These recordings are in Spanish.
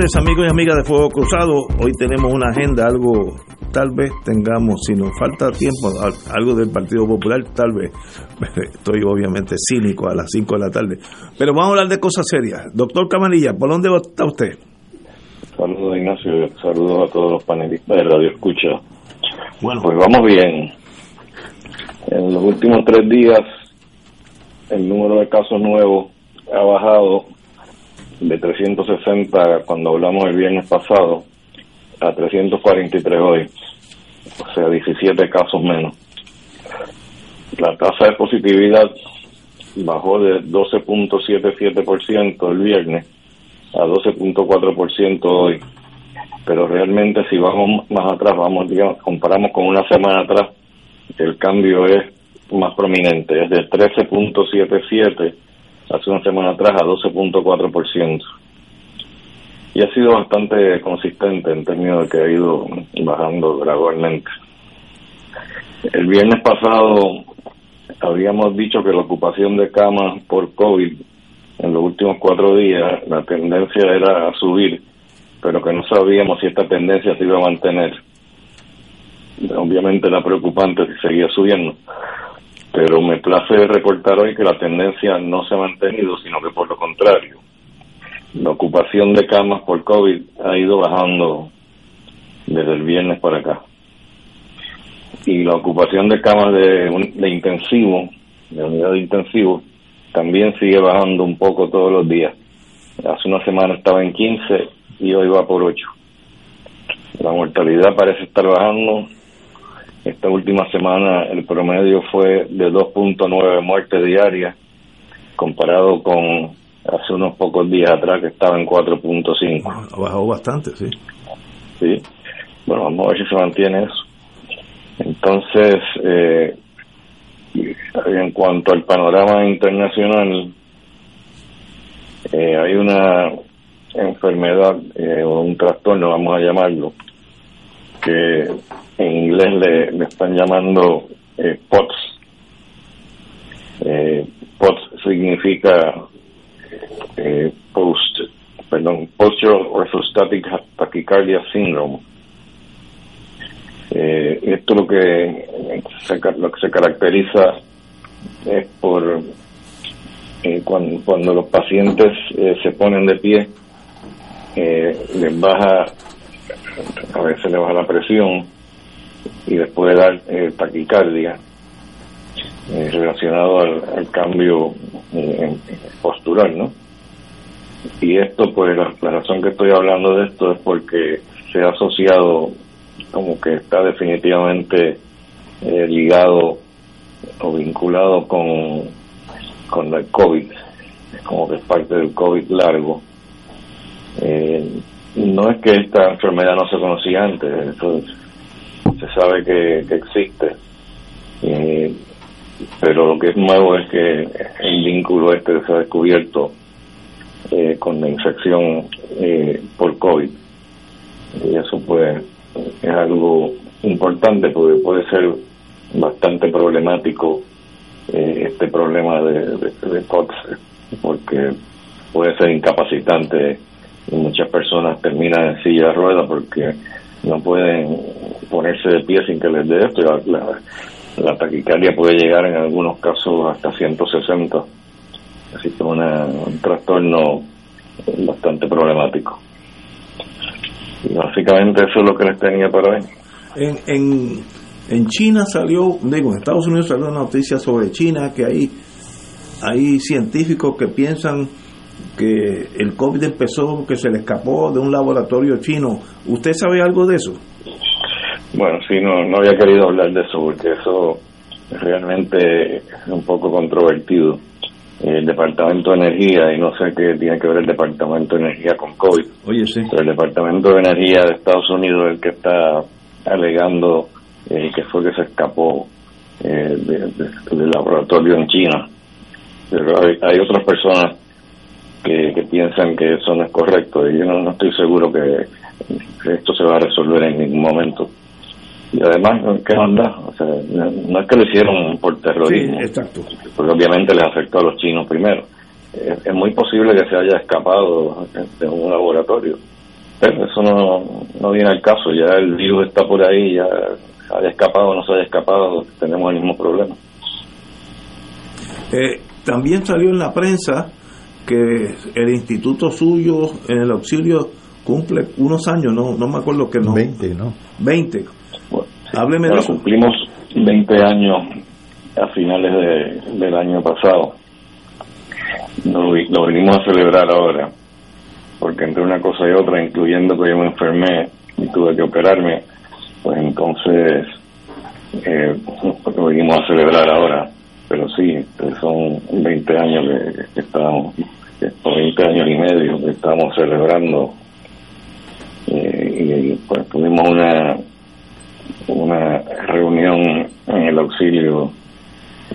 Tardes amigos y amigas de Fuego Cruzado. Hoy tenemos una agenda, algo tal vez tengamos, si nos falta tiempo, algo del Partido Popular, tal vez. Estoy obviamente cínico a las 5 de la tarde. Pero vamos a hablar de cosas serias. Doctor Camarilla, ¿por dónde está usted? Saludos Ignacio, saludos a todos los panelistas de Radio Escucha. Bueno, pues vamos bien. En los últimos tres días el número de casos nuevos ha bajado de 360 cuando hablamos el viernes pasado a 343 hoy, o sea, 17 casos menos. La tasa de positividad bajó de 12.77% el viernes a 12.4% hoy, pero realmente si vamos más atrás, vamos, digamos, comparamos con una semana atrás, el cambio es más prominente, es de 13.77 hace una semana atrás a 12.4%. Y ha sido bastante consistente en términos de que ha ido bajando gradualmente. El viernes pasado habíamos dicho que la ocupación de camas por COVID en los últimos cuatro días, la tendencia era a subir, pero que no sabíamos si esta tendencia se iba a mantener. Obviamente era preocupante si seguía subiendo pero me place reportar hoy que la tendencia no se ha mantenido, sino que por lo contrario, la ocupación de camas por COVID ha ido bajando desde el viernes para acá. Y la ocupación de camas de, de intensivo, de unidad de intensivo, también sigue bajando un poco todos los días. Hace una semana estaba en 15 y hoy va por 8. La mortalidad parece estar bajando, esta última semana el promedio fue de 2.9 muertes diarias, comparado con hace unos pocos días atrás que estaba en 4.5. Ha bajado bastante, sí. Sí. Bueno, vamos a ver si se mantiene eso. Entonces, eh, en cuanto al panorama internacional, eh, hay una enfermedad eh, o un trastorno, vamos a llamarlo, que en inglés le, están llamando eh, POTS. Eh, POTS significa eh, post, perdón, postural orthostatic tachycardia syndrome. Eh, esto lo que se, lo que se caracteriza es por cuando, cuando, los pacientes se ponen de pie, les baja, a veces les baja la presión, y después dar eh, taquicardia eh, relacionado al, cambio eh, postural, ¿no? Y esto, pues la, razón que estoy hablando de esto es porque se ha asociado como que está definitivamente ligado o vinculado con, con el COVID, como que es parte del COVID largo. no es que esta enfermedad no se conocía antes, eso se sabe que, existe, eh, pero lo que es nuevo es que el vínculo este se ha descubierto eh, con la infección eh, por COVID. Y eso pues es algo importante porque puede ser bastante problemático este problema de, de, porque puede ser incapacitante y muchas personas terminan en silla de ruedas porque no pueden ponerse de pie sin que les dé esto. La, la taquicardia puede llegar en algunos casos hasta 160, así que es un trastorno bastante problemático. Y básicamente eso es lo que les tenía para hoy. En, en, en China salió, digo, en Estados Unidos salió una noticia sobre China que hay, hay científicos que piensan que el COVID empezó, que se le escapó de un laboratorio chino. ¿Usted sabe algo de eso? Bueno, sí, no, no había querido hablar de eso porque eso realmente es un poco controvertido. El Departamento de Energía, y no sé qué tiene que ver el Departamento de Energía con COVID, Oye, sí. pero el Departamento de Energía de Estados Unidos es el que está alegando eh, que fue que se escapó eh, del laboratorio en China. Pero hay, hay otras personas que, que, piensan que eso no es correcto y yo no, no estoy seguro que, que esto se va a resolver en ningún momento y además, ¿qué onda? O sea, no es que lo hicieron por terrorismo, Sí, exacto. porque obviamente les afectó a los chinos primero. Es, es muy posible que se haya escapado de un laboratorio, pero eso no, no viene al caso. Ya el virus está por ahí, ya haya escapado o no se haya escapado, tenemos el mismo problema. Eh, también salió en la prensa que el instituto suyo en el auxilio cumple unos años, no no me acuerdo que no. 20, ¿no? 20. Bueno, sí. Hábleme de Bueno, eso. cumplimos 20 años a finales de- del año pasado. Lo, lo venimos a celebrar ahora, porque entre una cosa y otra, incluyendo que yo me enfermé y tuve que operarme, pues entonces eh, lo venimos a celebrar ahora. Pero sí, son 20 años que, que estamos, o 20 años y medio que estamos celebrando. Eh, y pues tuvimos una una reunión en el auxilio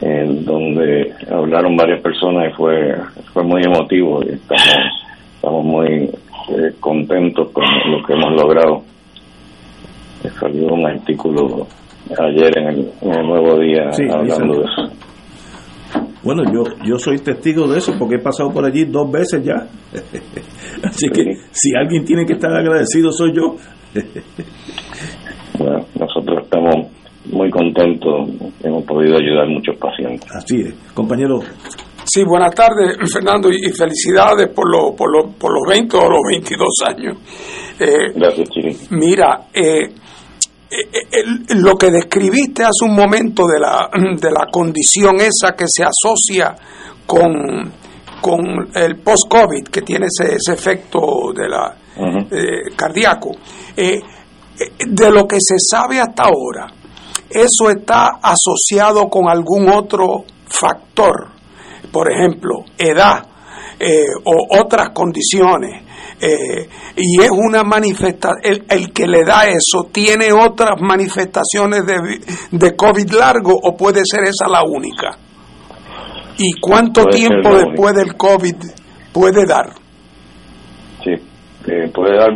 en donde hablaron varias personas y fue fue muy emotivo y estamos estamos muy eh, contentos con lo que hemos logrado Eh, salió un artículo ayer en el, en el Nuevo Día Sí, hablando de eso Bueno, yo yo soy testigo de eso porque he pasado por allí dos veces ya. Así que si alguien tiene que estar agradecido soy yo. bueno nosotros estamos muy contentos hemos podido ayudar a muchos pacientes Así es. Compañero, Sí, buenas tardes, Fernando, y felicidades por, lo, por, lo, por los 20 o los 22 años. Eh, gracias Chiri mira, eh, lo que describiste hace un momento de la, de la condición esa que se asocia con, con el post-COVID, que tiene ese, ese efecto de la, eh, cardíaco, eh, eh, de lo que se sabe hasta ahora, ¿eso está asociado con algún otro factor? Por ejemplo, edad eh, o otras condiciones. Eh, y es una manifestación, el, el que le da eso, ¿tiene otras manifestaciones de, de COVID largo o puede ser esa la única? ¿Y cuánto tiempo después del COVID puede dar? Sí, eh, puede dar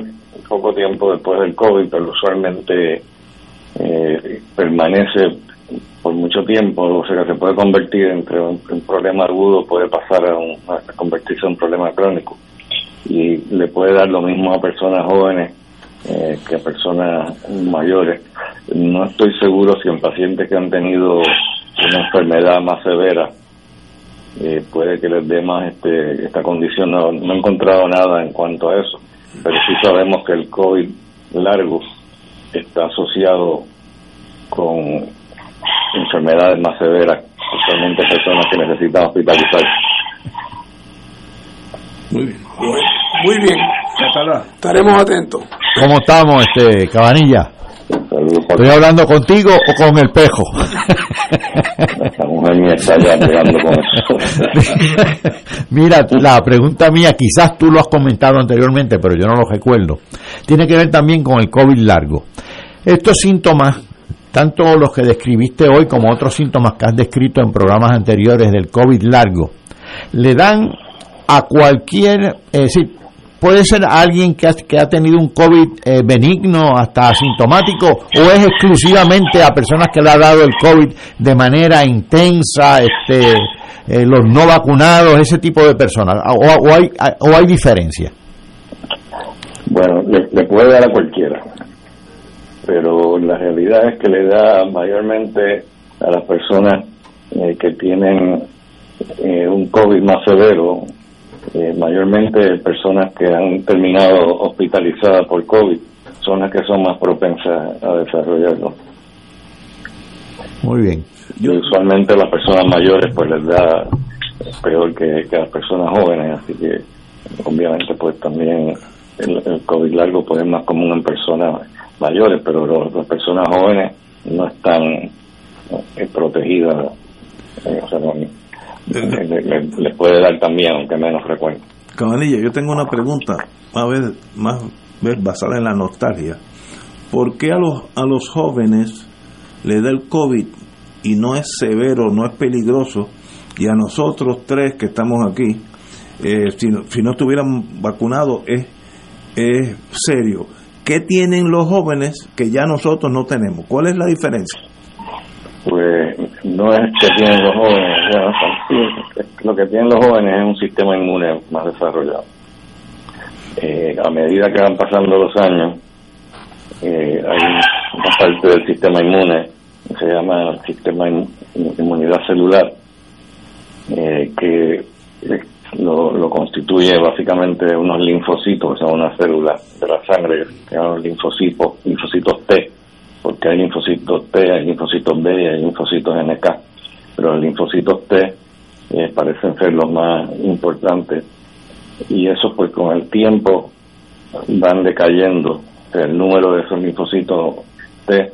poco tiempo después del COVID, pero usualmente eh, permanece por mucho tiempo, o sea que se puede convertir entre un, un problema agudo, puede pasar a, un- a convertirse en un problema crónico. Y le puede dar lo mismo a personas jóvenes eh, que a personas mayores. No estoy seguro si en pacientes que han tenido una enfermedad más severa eh, puede que les dé más este, esta condición. No, he encontrado nada en cuanto a eso, pero sí sabemos que el COVID largo está asociado con enfermedades más severas, especialmente personas que necesitan hospitalizar. Muy bien. Muy bien, estaremos atentos. ¿Cómo estamos, este Cabanilla? ¿Estoy hablando contigo o con el pejo? La mujer mía está ya pegando con eso. Mira, la pregunta mía, quizás tú lo has comentado anteriormente, pero yo no lo recuerdo. Tiene que ver también con el COVID largo. Estos síntomas, tanto los que describiste hoy como otros síntomas que has descrito en programas anteriores del COVID largo, le dan a cualquier, es decir, puede ser alguien que ha, que ha tenido un COVID eh, benigno hasta asintomático o es exclusivamente a personas que le ha dado el COVID de manera intensa, este, eh, los no vacunados, ese tipo de personas, o, o hay, o hay diferencia. Bueno, le, le puede dar a cualquiera, pero la realidad es que le da mayormente a las personas eh, que tienen eh, un COVID más severo, eh, mayormente personas que han terminado hospitalizadas por COVID, son las que son más propensas a desarrollarlo. Muy bien. Y usualmente las personas mayores pues les da peor que, que a las personas jóvenes, así que obviamente pues también el, COVID largo puede ser más común en personas mayores, pero las personas jóvenes no están eh, protegidas, eh, o sea, les puede dar también, aunque menos frecuente. Cabanilla, yo tengo una pregunta, a ver, más basada en la nostalgia. ¿Por qué a los, a los jóvenes le da el COVID y no es severo, no es peligroso, y a nosotros tres que estamos aquí, eh, si, no, si no estuvieran vacunados, es, es serio? ¿Qué tienen los jóvenes que ya nosotros no tenemos? ¿Cuál es la diferencia? Pues no es que tienen los jóvenes, lo que tienen los jóvenes es un sistema inmune más desarrollado. Eh, a medida que van pasando los años, eh, hay una parte del sistema inmune, se llama el sistema de inmunidad celular, eh, que lo, constituye básicamente unos linfocitos, o sea, una célula de la sangre, que llaman linfocitos, linfocitos T, porque hay linfocitos T, hay linfocitos B y hay linfocitos NK, pero los linfocitos T parecen ser los más importantes. Y eso pues con el tiempo van decayendo, el número de esos linfocitos T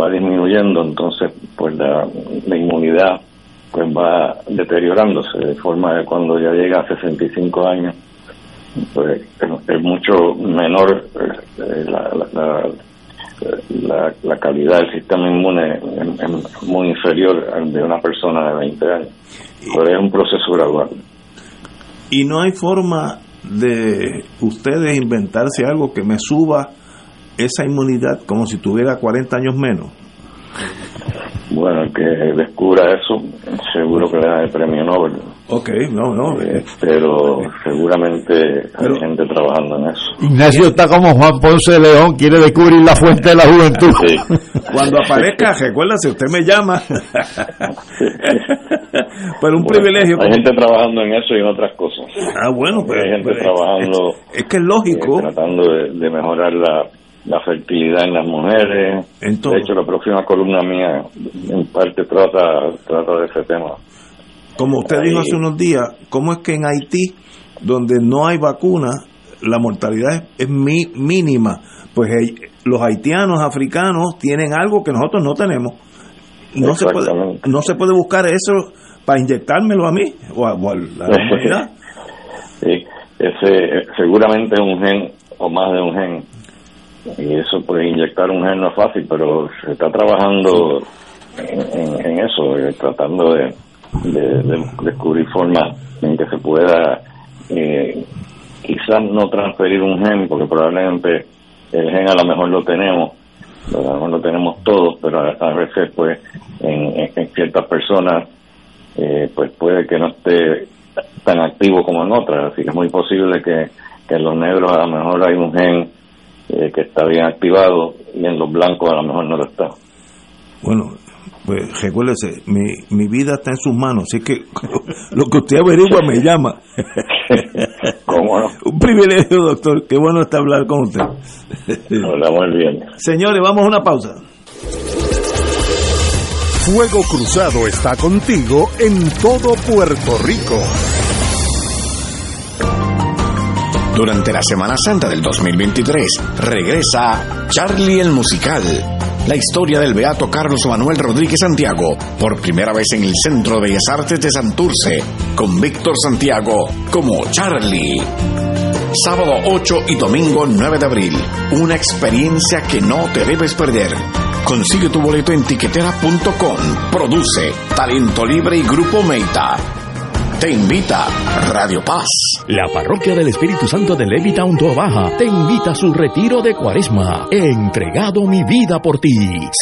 va disminuyendo, entonces pues la, inmunidad pues va deteriorándose de forma que cuando ya llega a 65 años pues es, mucho menor eh, la, la, la, calidad del sistema inmune es, muy inferior al de una persona de 20 años. Pero es un proceso gradual. Y no hay forma de ustedes inventarse algo que me suba esa inmunidad como si tuviera 40 años menos. Bueno, el que descubra eso, seguro que le da el premio Nobel. Ok, no, no. Eh, pero seguramente hay gente trabajando en eso. Ignacio está como Juan Ponce de León, quiere descubrir la fuente de la juventud. Cuando aparezca, recuérdase, usted me llama. pero un privilegio. Hay gente trabajando en eso y en otras cosas. Ah, bueno, pero. Hay gente trabajando. Es, que es lógico. Eh, tratando de mejorar la la fertilidad en las mujeres. de hecho, la próxima columna mía en parte trata, trata de ese tema. Como usted dijo hace unos días, ¿cómo es que en Haití, donde no hay vacuna, la mortalidad es, mínima? Pues los haitianos, africanos, tienen algo que nosotros no tenemos. No se puede, no se puede buscar eso para inyectármelo a mí o a, la humanidad. sí, ese seguramente es un gen o más de un gen y eso pues inyectar un gen no es fácil pero se está trabajando en, eso eh, tratando de, descubrir formas en que se pueda eh, quizás no transferir un gen porque probablemente el gen a lo mejor lo tenemos a lo mejor lo tenemos todos pero a, veces pues en, ciertas personas eh, pues puede que no esté tan activo como en otras así que es muy posible que, que en los negros a lo mejor hay un gen eh, que está bien activado y en los blancos a lo mejor no lo está. Bueno, pues recuérdese, mi, mi vida está en sus manos, así que lo que usted averigua me llama. ¿Cómo no? Un privilegio, doctor, qué bueno está hablar con usted. Hola, muy bien. Señores, vamos a una pausa. Fuego Cruzado está contigo en todo Puerto Rico. Durante la Semana Santa del 2023 regresa Charlie el Musical, la historia del beato Carlos Manuel Rodríguez Santiago, por primera vez en el Centro de Bellas Artes de Santurce, con Víctor Santiago como Charlie. Sábado 8 y domingo 9 de abril, una experiencia que no te debes perder. Consigue tu boleto en tiquetera.com. Produce Talento Libre y Grupo Meita. Te invita Radio Paz. La Parroquia del Espíritu Santo de Levittown, Baja te invita a su retiro de cuaresma. He entregado mi vida por ti.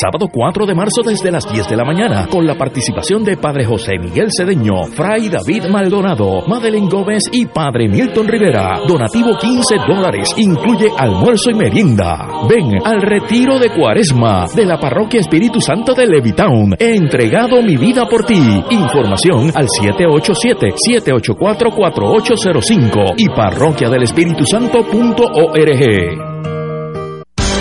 Sábado 4 de marzo desde las 10 de la mañana, con la participación de Padre José Miguel Cedeño, Fray David Maldonado, Madeleine Gómez y Padre Milton Rivera. Donativo 15 dólares, incluye almuerzo y merienda. Ven al retiro de cuaresma de la Parroquia Espíritu Santo de Levittown. He entregado mi vida por ti. Información al 787-784-4805 y parroquia del Espíritu Santo.org.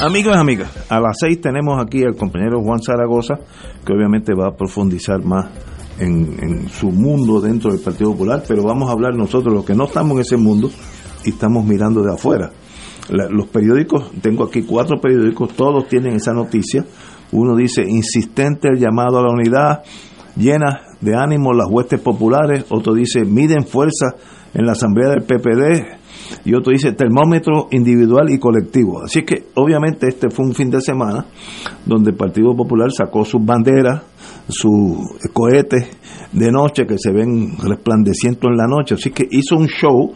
Amigos y amigas, a las seis tenemos aquí al compañero Juan Zaragoza, que obviamente va a profundizar más en, su mundo dentro del Partido Popular, pero vamos a hablar nosotros, los que no estamos en ese mundo y estamos mirando de afuera. Los periódicos, tengo aquí cuatro periódicos, todos tienen esa noticia. Uno dice, insistente el llamado a la unidad, llena de ánimo las huestes populares. Otro dice, miden fuerza en la asamblea del PPD, y otro dice termómetro individual y colectivo. Así que obviamente este fue un fin de semana donde el Partido Popular sacó sus banderas, sus cohetes de noche que se ven resplandeciendo en la noche. Así que hizo un show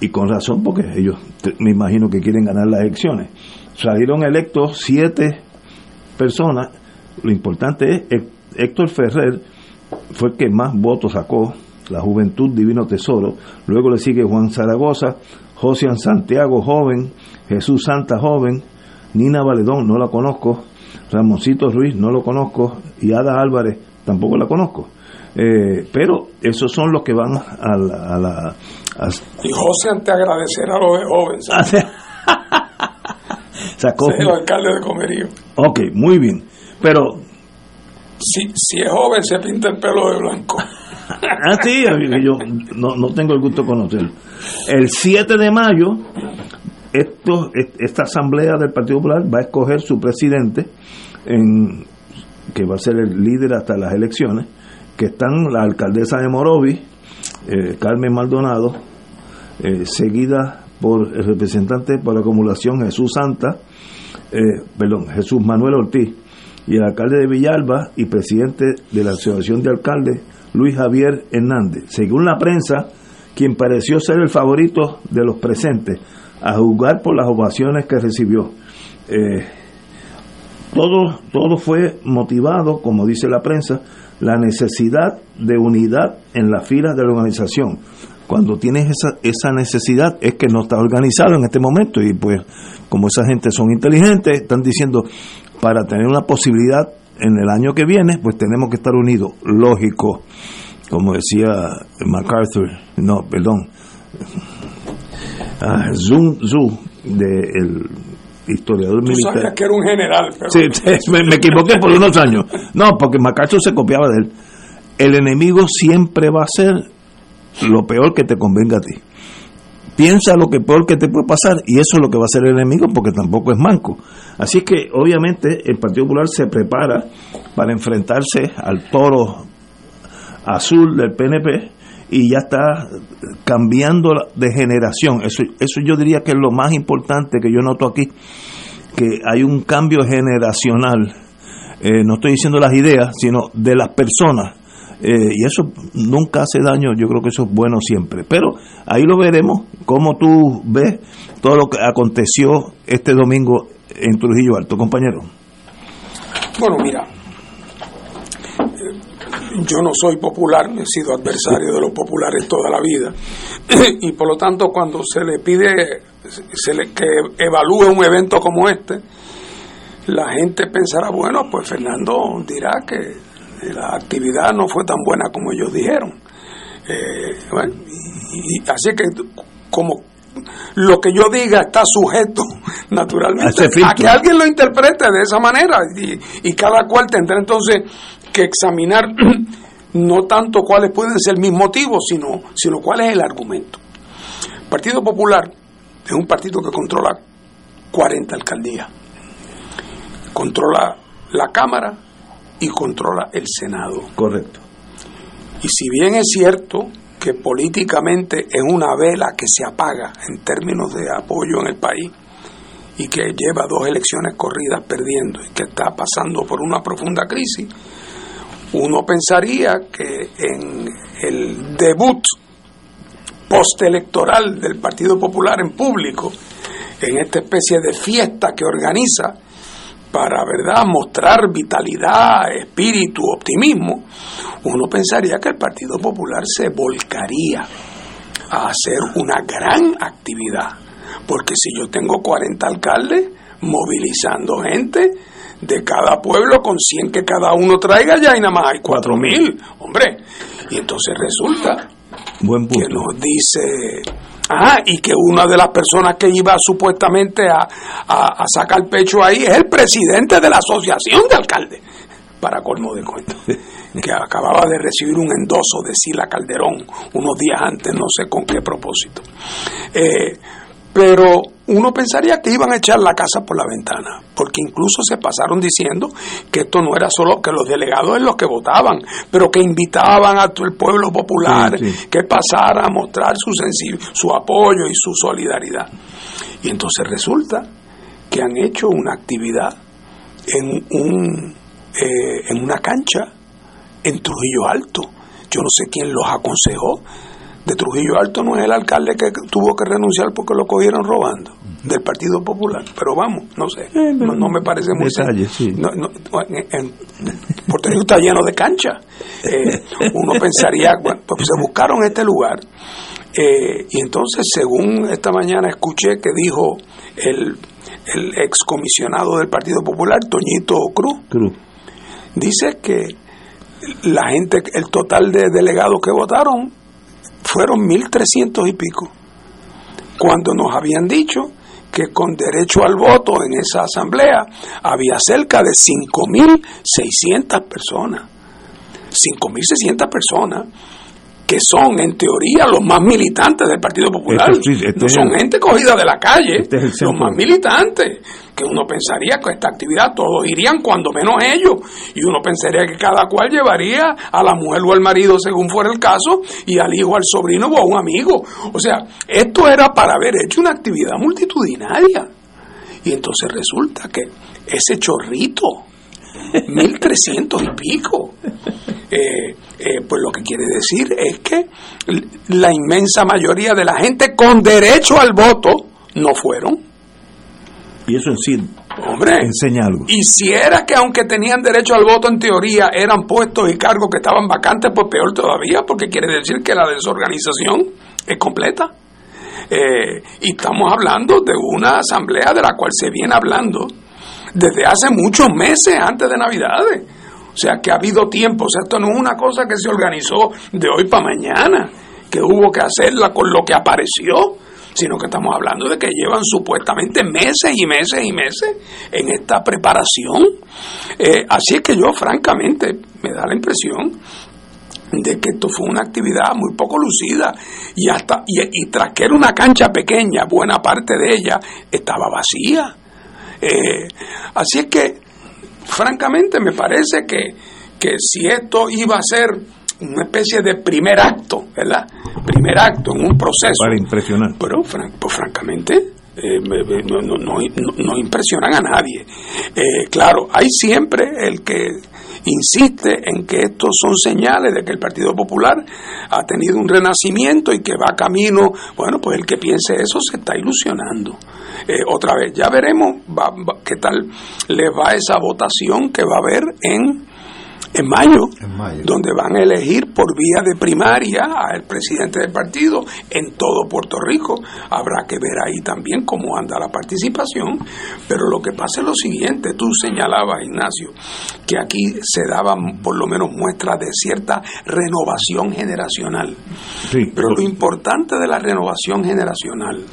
y con razón porque ellos me imagino que quieren ganar las elecciones. Salieron electos siete personas. Lo importante es Héctor Ferrer fue el que más votos sacó la Juventud Divino Tesoro. Luego le sigue Juan Zaragoza, Josian Santiago Joven, Jesús Santa Joven, Nina Valedón, no la conozco, Ramoncito Ruiz, no lo conozco, y Ada Álvarez, tampoco la conozco. Eh, pero esos son los que van a la... A la a... Y José, te agradecer a los de jóvenes. Sacó... el alcalde de Comerío. Ok, muy bien. Pero... Si, si es joven, se pinta el pelo de blanco. ah, sí, yo no, no tengo el gusto de conocerlo. El 7 de mayo, esto, esta asamblea del Partido Popular va a escoger su presidente, en, que va a ser el líder hasta las elecciones, que están la alcaldesa de Morovi, eh, Carmen Maldonado, eh, seguida por el representante por la acumulación Jesús Santa, eh, perdón, Jesús Manuel Ortiz, y el alcalde de Villalba y presidente de la Asociación de Alcaldes, Luis Javier Hernández. Según la prensa, quien pareció ser el favorito de los presentes, a juzgar por las ovaciones que recibió. Eh, todo, todo fue motivado, como dice la prensa, la necesidad de unidad en las filas de la organización. Cuando tienes esa, esa necesidad es que no está organizado en este momento y pues como esa gente son inteligentes, están diciendo, para tener una posibilidad en el año que viene, pues tenemos que estar unidos. Lógico, como decía MacArthur, no, perdón, uh, Zun Zhu, del historiador Tú militar. sabías que era un general, pero... Sí, sí, me, me equivoqué por unos años. No, porque MacArthur se copiaba de él. El enemigo siempre va a ser lo peor que te convenga a ti. Piensa lo que peor que te puede pasar y eso es lo que va a hacer el enemigo porque tampoco es manco. Así que obviamente el Partido Popular se prepara para enfrentarse al toro azul del PNP y ya está cambiando de generación. Eso, eso yo diría que es lo más importante que yo noto aquí, que hay un cambio generacional. Eh, no estoy diciendo las ideas, sino de las personas. Eh, y eso nunca hace daño, yo creo que eso es bueno siempre. Pero ahí lo veremos, cómo tú ves todo lo que aconteció este domingo en Trujillo Alto, compañero. Bueno, mira, yo no soy popular, he sido adversario de los populares toda la vida y por lo tanto cuando se le pide se le, que evalúe un evento como este, la gente pensará, bueno, pues Fernando dirá que la actividad no fue tan buena como ellos dijeron. Eh, bueno, y, así que como lo que yo diga está sujeto naturalmente a que alguien lo interprete de esa manera y, y cada cual tendrá entonces que examinar no tanto cuáles pueden ser mis motivos, sino, sino cuál es el argumento. El Partido Popular es un partido que controla 40 alcaldías, controla la Cámara y controla el Senado. Correcto. Y si bien es cierto que políticamente es una vela que se apaga en términos de apoyo en el país y que lleva dos elecciones corridas perdiendo y que está pasando por una profunda crisis, uno pensaría que en el debut postelectoral del Partido Popular en público, en esta especie de fiesta que organiza para verdad mostrar vitalidad, espíritu, optimismo, uno pensaría que el Partido Popular se volcaría a hacer una gran actividad, porque si yo tengo 40 alcaldes movilizando gente, de cada pueblo con 100 que cada uno traiga, ya y nada más hay 4 mil, hombre. Y entonces resulta Buen que nos dice, ah, y que una de las personas que iba supuestamente a, a, sacar pecho ahí es el presidente de la asociación de alcaldes, para colmo de cuento, que acababa de recibir un endoso de Sila Calderón unos días antes, no sé con qué propósito. Eh, pero uno pensaría que iban a echar la casa por la ventana, porque incluso se pasaron diciendo que esto no era solo que los delegados en los que votaban, pero que invitaban a todo el pueblo popular que pasara a mostrar su, su apoyo y su solidaridad. Y entonces resulta que han hecho una actividad en, un, eh, en una cancha en Trujillo Alto. Yo no sé quién los aconsejó, de Trujillo Alto no es el alcalde que tuvo que renunciar porque lo cogieron robando del Partido Popular, pero vamos, no sé, no, me parece muy detalle, sí. no, no, en, Puerto Rico está lleno de canchas. Eh, uno pensaría, bueno, pues se buscaron este lugar eh, y entonces, según esta mañana escuché que dijo el, el excomisionado del Partido Popular, Toñito Cruz, Cruz, dice que la gente, el total de delegados que votaron fueron 1.300 y pico, cuando nos habían dicho que con derecho al voto en esa asamblea había cerca de 5.600 personas. 5.600 personas que son en teoría los más militantes del Partido Popular. Este no son gente cogida de la calle, este los más militantes, que uno pensaría que esta actividad todos irían cuando menos ellos, y uno pensaría que cada cual llevaría a la mujer o al marido según fuera el caso, y al hijo, al sobrino o a un amigo. O sea, esto era para haber hecho una actividad multitudinaria. Y entonces resulta que ese chorrito, 1300 y pico, eh, eh, pues lo que quiere decir es que la inmensa mayoría de la gente con derecho al voto no fueron. Y eso en sí Hombre, enseña algo. Y si era que aunque tenían derecho al voto en teoría eran puestos y cargos que estaban vacantes, pues peor todavía, porque quiere decir que la desorganización es completa. Eh, y estamos hablando de una asamblea de la cual se viene hablando desde hace muchos meses antes de Navidades. O sea, que ha habido tiempo. O sea, esto no es una cosa que se organizó de hoy para mañana, que hubo que hacerla con lo que apareció, sino que estamos hablando de que llevan supuestamente meses y meses y meses en esta preparación. Eh, así es que yo, francamente, me da la impresión de que esto fue una actividad muy poco lucida y hasta y, tras que era una cancha pequeña, buena parte de ella estaba vacía. Eh, así es que, francamente, me parece que, que si esto iba a ser una especie de primer acto, ¿verdad? Primer acto en un proceso. Para impresionar. Pero, pues, francamente, eh, no, no, no, no, impresionan a nadie. Eh, claro, hay siempre el que insiste en que estos son señales de que el Partido Popular ha tenido un renacimiento y que va camino, bueno, pues el que piense eso se está ilusionando. Eh, otra vez, ya veremos qué tal le va esa votación que va a haber en en mayo, donde van a elegir por vía de primaria al presidente del partido en todo Puerto Rico. Habrá que ver ahí también cómo anda la participación, pero lo que pasa es lo siguiente, tú señalabas, Ignacio, que aquí se daban por lo menos muestras de cierta renovación generacional. pero lo importante de la renovación generacional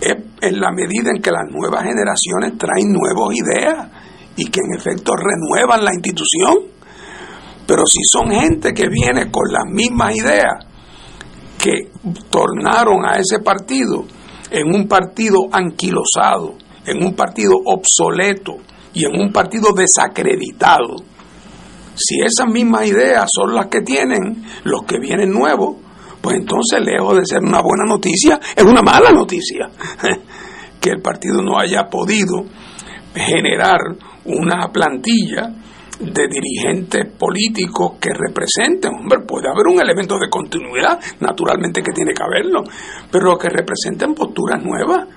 es en la medida en que las nuevas generaciones traen nuevas ideas y que en efecto renuevan la institución pero si son gente que viene con las mismas ideas que tornaron a ese partido en un partido anquilosado, en un partido obsoleto y en un partido desacreditado, si esas mismas ideas son las que tienen los que vienen nuevos, pues entonces lejos de ser una buena noticia, es una mala noticia que el partido no haya podido generar una plantilla de dirigentes políticos que representen, hombre, puede haber un elemento de continuidad, naturalmente que tiene que haberlo, pero que representen posturas nuevas.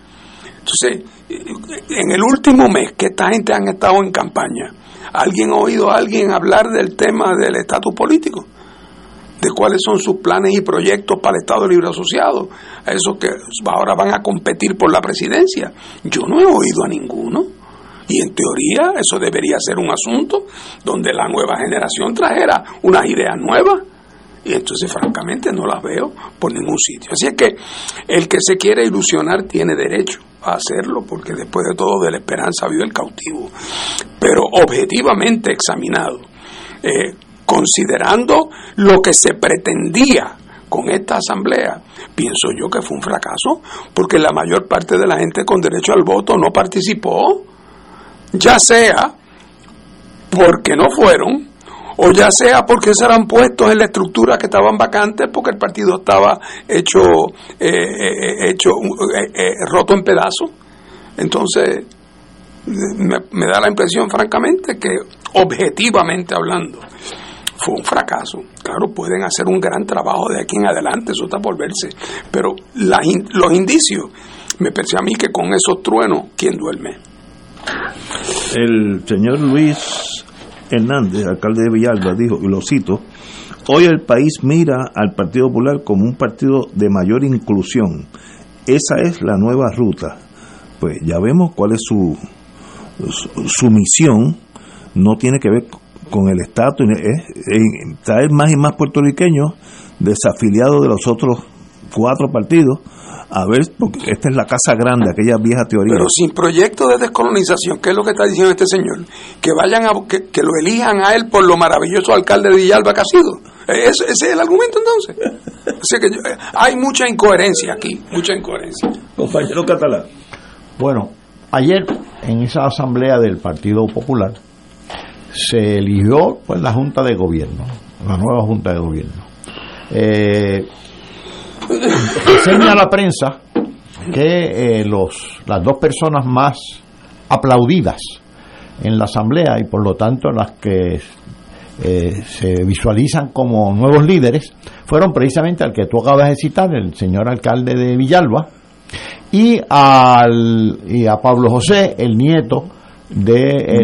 Entonces, en el último mes que esta gente han estado en campaña, ¿alguien ha oído a alguien hablar del tema del estatus político? de cuáles son sus planes y proyectos para el Estado Libre Asociado, a esos que ahora van a competir por la presidencia. Yo no he oído a ninguno. Y en teoría eso debería ser un asunto donde la nueva generación trajera unas ideas nuevas. Y entonces francamente no las veo por ningún sitio. Así es que el que se quiere ilusionar tiene derecho a hacerlo, porque después de todo de la esperanza vio el cautivo. Pero objetivamente examinado, eh, considerando lo que se pretendía con esta asamblea, pienso yo que fue un fracaso, porque la mayor parte de la gente con derecho al voto no participó ya sea porque no fueron, o ya sea porque serán puestos en la estructura que estaban vacantes porque el partido estaba hecho, eh, eh, hecho eh, roto en pedazos. Entonces, me, da la impresión, francamente, que objetivamente hablando, fue un fracaso. Claro, pueden hacer un gran trabajo de aquí en adelante, eso está por verse, pero los indicios, me parece a mí que con esos truenos, ¿quién duerme? El señor Luis Hernández, alcalde de Villalba, dijo, y lo cito, hoy el país mira al Partido Popular como un partido de mayor inclusión. Esa es la nueva ruta. Pues ya vemos cuál es su, su, misión. No tiene que ver con el estatus, es traer más y más puertorriqueños desafiliados de los otros cuatro partidos a ver, porque esta es la casa grande, aquella vieja teoría. Pero sin proyecto de descolonización, ¿qué es lo que está diciendo este señor? Que vayan a, que, lo elijan a él por lo maravilloso alcalde de Villalba que ha sido. Eh, ¿Ese, es el argumento entonces? que eh, hay mucha incoherencia aquí, mucha incoherencia. Compañero catalán. Bueno, ayer en esa asamblea del Partido Popular se eligió pues la Junta de Gobierno, la nueva Junta de Gobierno. Eh, enseña la prensa que eh, los, las dos personas más aplaudidas en la asamblea y por lo tanto las que eh, se visualizan como nuevos líderes fueron precisamente al que tú acabas de citar, el señor alcalde de Villalba, y, al, y a Pablo José, el nieto de,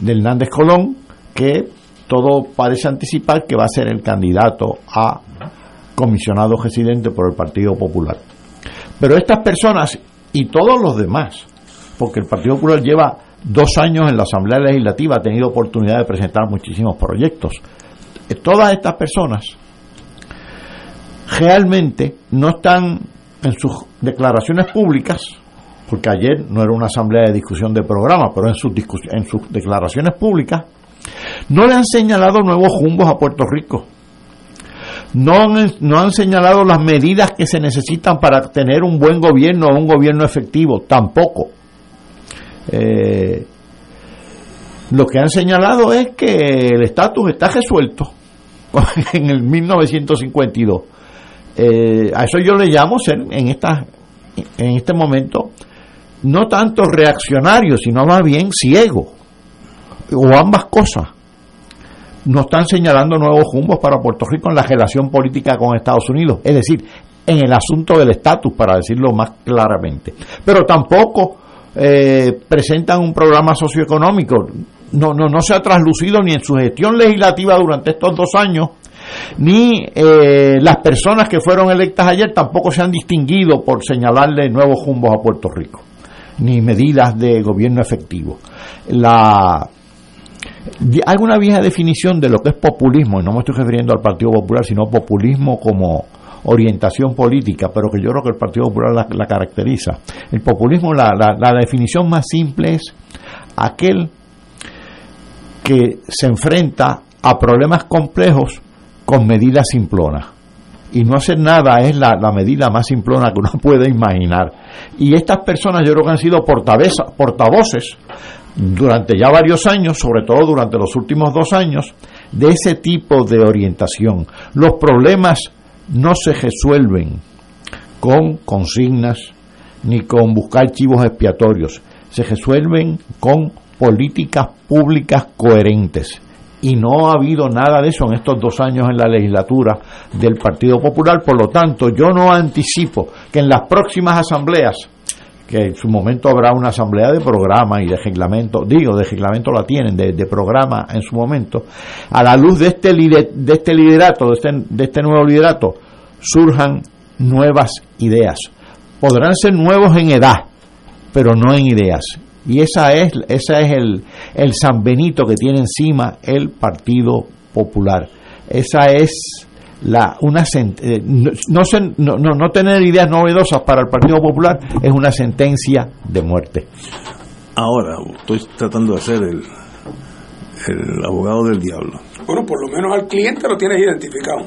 de Hernández Colón, que todo parece anticipar que va a ser el candidato a comisionado residente por el Partido Popular. Pero estas personas y todos los demás, porque el Partido Popular lleva dos años en la Asamblea Legislativa, ha tenido oportunidad de presentar muchísimos proyectos. Eh, todas estas personas realmente no están en sus declaraciones públicas, porque ayer no era una asamblea de discusión de programa, pero en sus, en sus declaraciones públicas, no le han señalado nuevos jumbos a Puerto Rico no han, no han señalado las medidas que se necesitan para tener un buen gobierno o un gobierno efectivo, tampoco. Eh, lo que han señalado es que el estatus está resuelto en el 1952. Eh, a eso yo le llamo ser en, esta, en este momento no tanto reaccionario, sino más bien ciego, o ambas cosas. No están señalando nuevos rumbos para Puerto Rico en la relación política con Estados Unidos, es decir, en el asunto del estatus, para decirlo más claramente. Pero tampoco eh, presentan un programa socioeconómico. No, no, no se ha traslucido ni en su gestión legislativa durante estos dos años, ni eh, las personas que fueron electas ayer tampoco se han distinguido por señalarle nuevos rumbos a Puerto Rico, ni medidas de gobierno efectivo. La, hay una vieja definición de lo que es populismo, y no me estoy refiriendo al Partido Popular, sino populismo como orientación política, pero que yo creo que el Partido Popular la, caracteriza. El populismo, la, la, definición más simple es aquel que se enfrenta a problemas complejos con medidas simplonas. Y no hacer nada es la, la, medida más simplona que uno puede imaginar. Y estas personas yo creo que han sido portavoces durante ya varios años, sobre todo durante los últimos dos años, de ese tipo de orientación. Los problemas no se resuelven con consignas ni con buscar chivos expiatorios, se resuelven con políticas públicas coherentes. Y no ha habido nada de eso en estos dos años en la legislatura del Partido Popular. Por lo tanto, yo no anticipo que en las próximas asambleas, que en su momento habrá una asamblea de programa y de reglamento, digo, de reglamento la tienen, de, programa en su momento, a la luz de este, de este liderato, de este, de este nuevo liderato, surjan nuevas ideas. Podrán ser nuevos en edad, pero no en ideas. Y esa es, esa es el, el San Benito que tiene encima el Partido Popular. Esa es la una eh, no, no, no, no, tener ideas novedosas para el Partido Popular es una sentencia de muerte. Ahora, estoy tratando de ser el, el abogado del diablo. Bueno, por lo menos al cliente lo tienes identificado.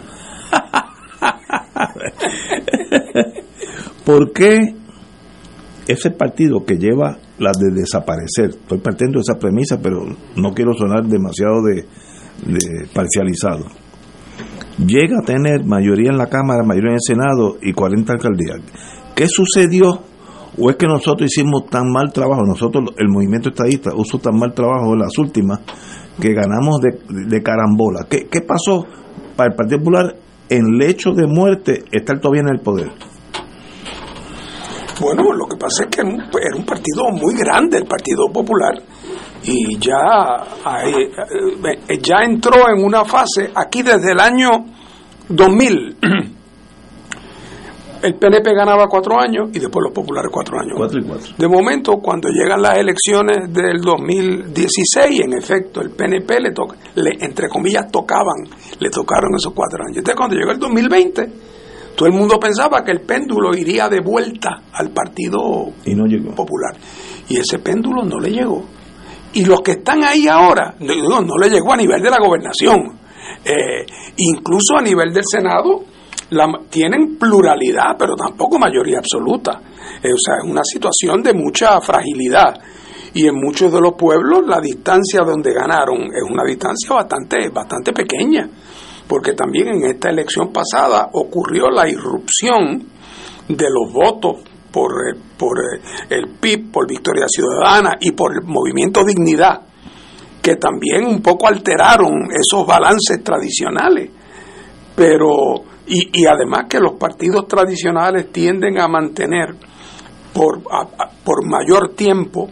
¿Por qué ese partido que lleva la de desaparecer, estoy partiendo de esa premisa, pero no quiero sonar demasiado de, parcializado, llega a tener mayoría en la Cámara, mayoría en el Senado y 40 alcaldías? ¿Qué sucedió? ¿O es que nosotros hicimos tan mal trabajo, nosotros, el movimiento estadista, usó tan mal trabajo en las últimas, que ganamos de, carambola? ¿Qué, ¿Qué pasó para el Partido Popular en lecho de muerte estar todavía en el poder? Bueno, lo que pasa es que era un partido muy grande, el Partido Popular, y ya, eh, ya entró en una fase, aquí desde el año 2000, el PNP ganaba cuatro años y después los populares cuatro años. De momento, cuando llegan las elecciones del 2016, en efecto, el PNP le toca, le, entre comillas, tocaban, le tocaron esos cuatro años. Entonces, cuando llegó el 2020, todo el mundo pensaba que el péndulo iría de vuelta al Partido y no llegó. Popular. Y ese péndulo no le llegó. Y los que están ahí ahora, no, no le llegó a nivel de la gobernación. Eh, incluso a nivel del Senado, tienen pluralidad, pero tampoco mayoría absoluta. Eh, o sea, es una situación de mucha fragilidad. Y en muchos de los pueblos la distancia donde ganaron es una distancia bastante, bastante pequeña, porque también en esta elección pasada ocurrió la irrupción de los votos por, eh, por eh, el PIB, por Victoria Ciudadana y por el Movimiento Dignidad, que también un poco alteraron esos balances tradicionales. Pero y, además que los partidos tradicionales tienden a mantener por, por mayor tiempo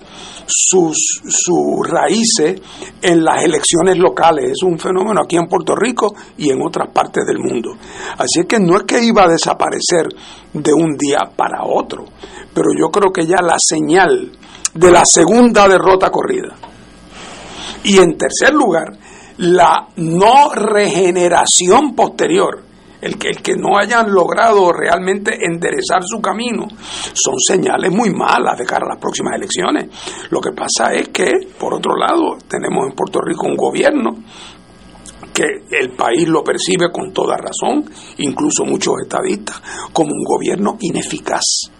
sus, sus raíces en las elecciones locales. Es un fenómeno aquí en Puerto Rico y en otras partes del mundo. Así que no es que iba a desaparecer de un día para otro, pero yo creo que ya la señal de la segunda derrota corrida. Y en tercer lugar, la no regeneración posterior el que, el que no hayan logrado realmente enderezar su camino, son señales muy malas de cara a las próximas elecciones. Lo que pasa es que, por otro lado, tenemos en Puerto Rico un gobierno que el país lo percibe con toda razón, incluso muchos estadistas, como un gobierno ineficaz.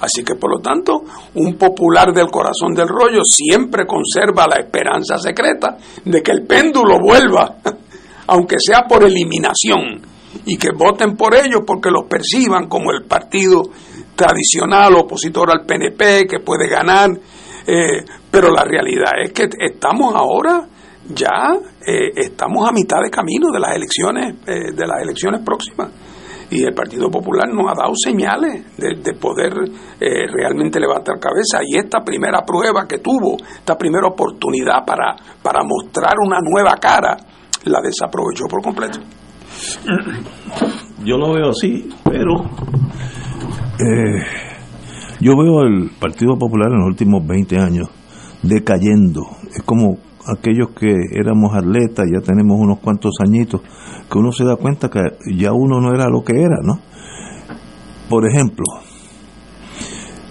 Así que, por lo tanto, un popular del corazón del rollo siempre conserva la esperanza secreta de que el péndulo vuelva, aunque sea por eliminación, y que voten por ellos porque los perciban como el partido tradicional opositor al PNP que puede ganar. Eh, pero la realidad es que estamos ahora ya eh, estamos a mitad de camino de las elecciones eh, de las elecciones próximas y el Partido Popular nos ha dado señales de, poder eh, realmente levantar cabeza y esta primera prueba que tuvo, esta primera oportunidad para, para mostrar una nueva cara, la desaprovechó por completo. Yo lo veo así, pero eh, yo veo el Partido Popular en los últimos 20 años decayendo. Es como aquellos que éramos atletas, ya tenemos unos cuantos añitos, que uno se da cuenta que ya uno no era lo que era, ¿no? Por ejemplo,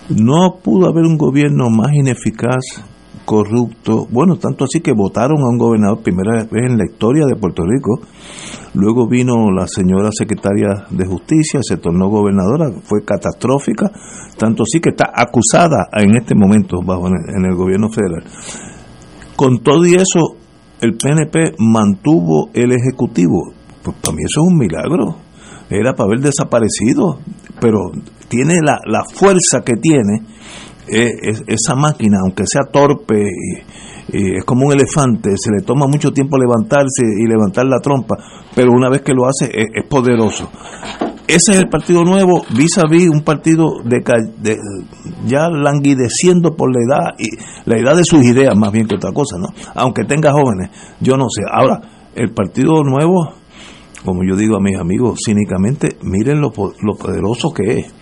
no pudo haber un gobierno más ineficaz, corrupto, bueno, tanto así que votaron a un gobernador primera vez en la historia de Puerto Rico, luego vino la señora secretaria de justicia, se tornó gobernadora, fue catastrófica, tanto así que está acusada en este momento bajo en el gobierno federal. Con todo y eso, el PNP mantuvo el Ejecutivo. Pues para mí eso es un milagro. Era para haber desaparecido, pero tiene la, la fuerza que tiene eh, esa máquina, aunque sea torpe, y, es como un elefante, se le toma mucho tiempo levantarse y levantar la trompa, pero una vez que lo hace es poderoso. Ese es el partido nuevo vis a vis un partido de, ya languideciendo por la edad y la edad de sus ideas más bien que otra cosa no aunque tenga jóvenes yo no sé. Ahora el partido nuevo como yo digo a mis amigos cínicamente miren lo, lo poderoso que es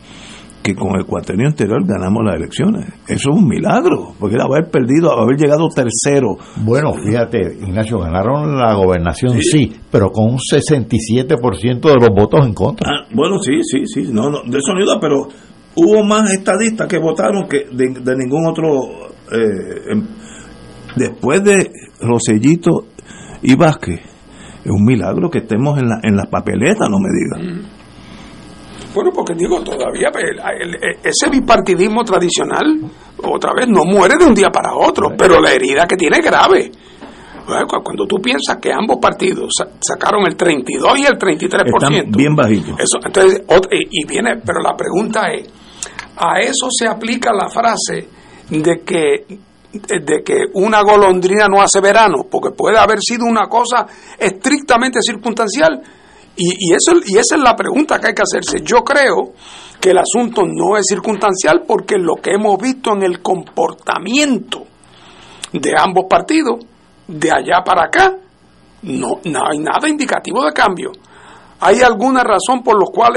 que con el cuatrenio anterior ganamos las elecciones. Eso es un milagro, porque haber perdido, haber llegado tercero. Bueno, fíjate, Ignacio, ganaron la gobernación, sí, pero con un 67% de los votos en contra. Ah, bueno, sí, sí, sí, no, no, de eso no pero hubo más estadistas que votaron que de, ningún otro. Eh, em, después de Rosellito y Vázquez, es un milagro que estemos en, la, en las papeletas, no me digan. Bueno, porque digo, todavía pues, ese bipartidismo tradicional, otra vez, no muere de un día para otro, pero la herida que tiene es grave. Cuando tú piensas que ambos partidos sacaron el 32 y el 33%. Están bien bajitos. Eso, entonces, y viene, pero la pregunta es, ¿a eso se aplica la frase de que de que una golondrina no hace verano, porque puede haber sido una cosa estrictamente circunstancial, y, eso, y esa es la pregunta que hay que hacerse. Yo creo que el asunto no es circunstancial porque lo que hemos visto en el comportamiento de ambos partidos, de allá para acá, no, no hay nada indicativo de cambio. ¿Hay alguna razón por la cual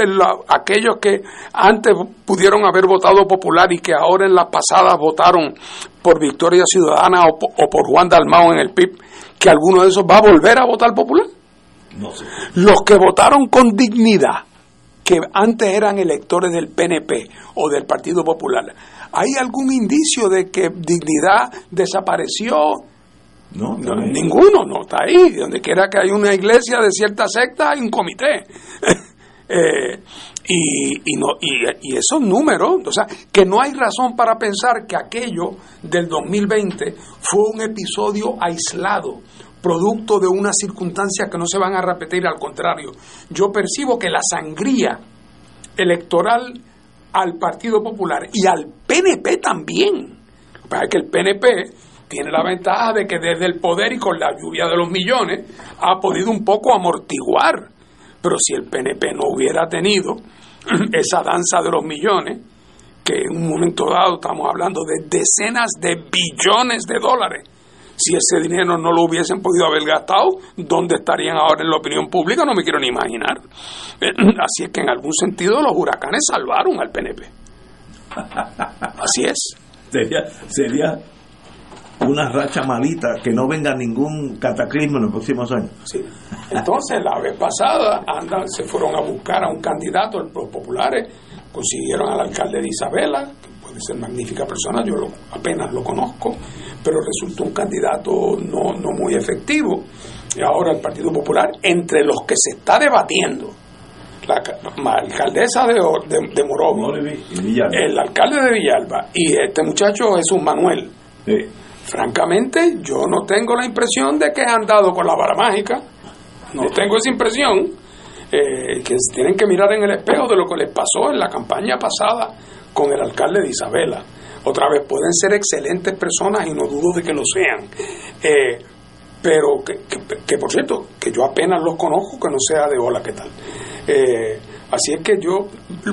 aquellos que antes pudieron haber votado popular y que ahora en las pasadas votaron por Victoria Ciudadana o, o por Juan Dalmao en el PIB, que alguno de esos va a volver a votar popular? Los que votaron con dignidad, que antes eran electores del PNP o del Partido Popular, ¿hay algún indicio de que dignidad desapareció? No, ninguno, no está ahí. Donde quiera que hay una iglesia de cierta secta, hay un comité. Eh, y, y, no, y, y, esos números, o sea, que no hay razón para pensar que aquello del 2020 fue un episodio aislado, producto de una circunstancia que no se van a repetir, al contrario. Yo percibo que la sangría electoral al Partido Popular y al PNP también, para que el PNP tiene la ventaja de que desde el poder y con la lluvia de los millones ha podido un poco amortiguar. Pero si el PNP no hubiera tenido esa danza de los millones, que en un momento dado estamos hablando de decenas de billones de dólares, si ese dinero no lo hubiesen podido haber gastado, ¿dónde estarían ahora en la opinión pública? No me quiero ni imaginar. Así es que en algún sentido los huracanes salvaron al PNP. Así es. Sería, sería una racha malita, que no venga ningún cataclismo en los próximos años. Sí. Entonces, la vez pasada andan, se fueron a buscar a un candidato, los populares, consiguieron al alcalde de Isabela, puede ser magnífica persona, yo apenas lo conozco, pero resultó un candidato no, no muy efectivo. y ahora el Partido Popular, entre los que se está debatiendo, la, alcaldesa de, de, el alcalde de Villalba y este muchacho Jesús Manuel. Francamente, yo no tengo la impresión de que han dado con la vara mágica. No tengo esa impresión. Eh, que tienen que mirar en el espejo de lo que les pasó en la campaña pasada con el alcalde de Isabela. Otra vez, pueden ser excelentes personas y no dudo de que lo sean. Eh, pero que, por cierto, que yo apenas los conozco, que no sea de hola, ¿qué tal? Eh, así es que yo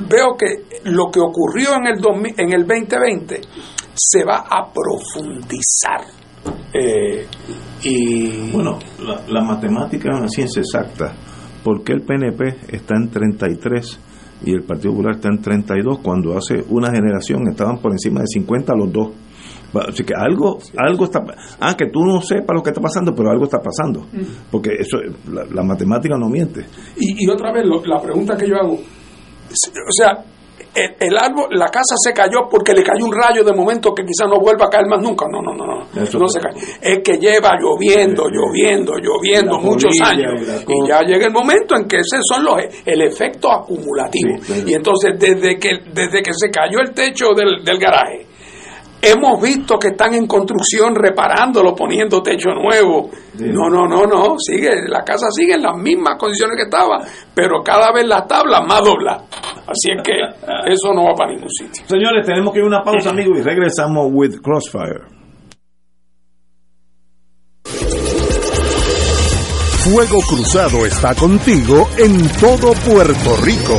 veo que lo que ocurrió en el, en el 2020 se va a profundizar. Eh, y bueno, la, la, matemática es una ciencia exacta. ¿Por qué el PNP está en 33 y el Partido Popular está en 32 cuando hace una generación estaban por encima de 50 los dos? Así que algo, algo está. Ah, que tú no sepas lo que está pasando, pero algo está pasando. Porque eso, la, matemática no miente. Y, otra vez, la pregunta que yo hago: o sea, el, árbol, la casa se cayó porque le cayó un rayo de momento que quizás no vuelva a caer más nunca. No, no, no, no. no se cae. Es que lleva lloviendo, lloviendo, lloviendo muchos años. Y, ya llega el momento en que ese son los el efecto acumulativo. y entonces desde que desde que se cayó el techo del, del garaje Hemos visto que están en construcción reparándolo, poniendo techo nuevo. No, no, no, no, sigue, la casa sigue en las mismas condiciones que estaba, pero cada vez las tablas más dobla. Así es que eso no va para ningún sitio. Señores, tenemos que ir a una pausa, amigos, y regresamos with Crossfire. Fuego Cruzado está contigo en todo Puerto Rico.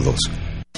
269-2442.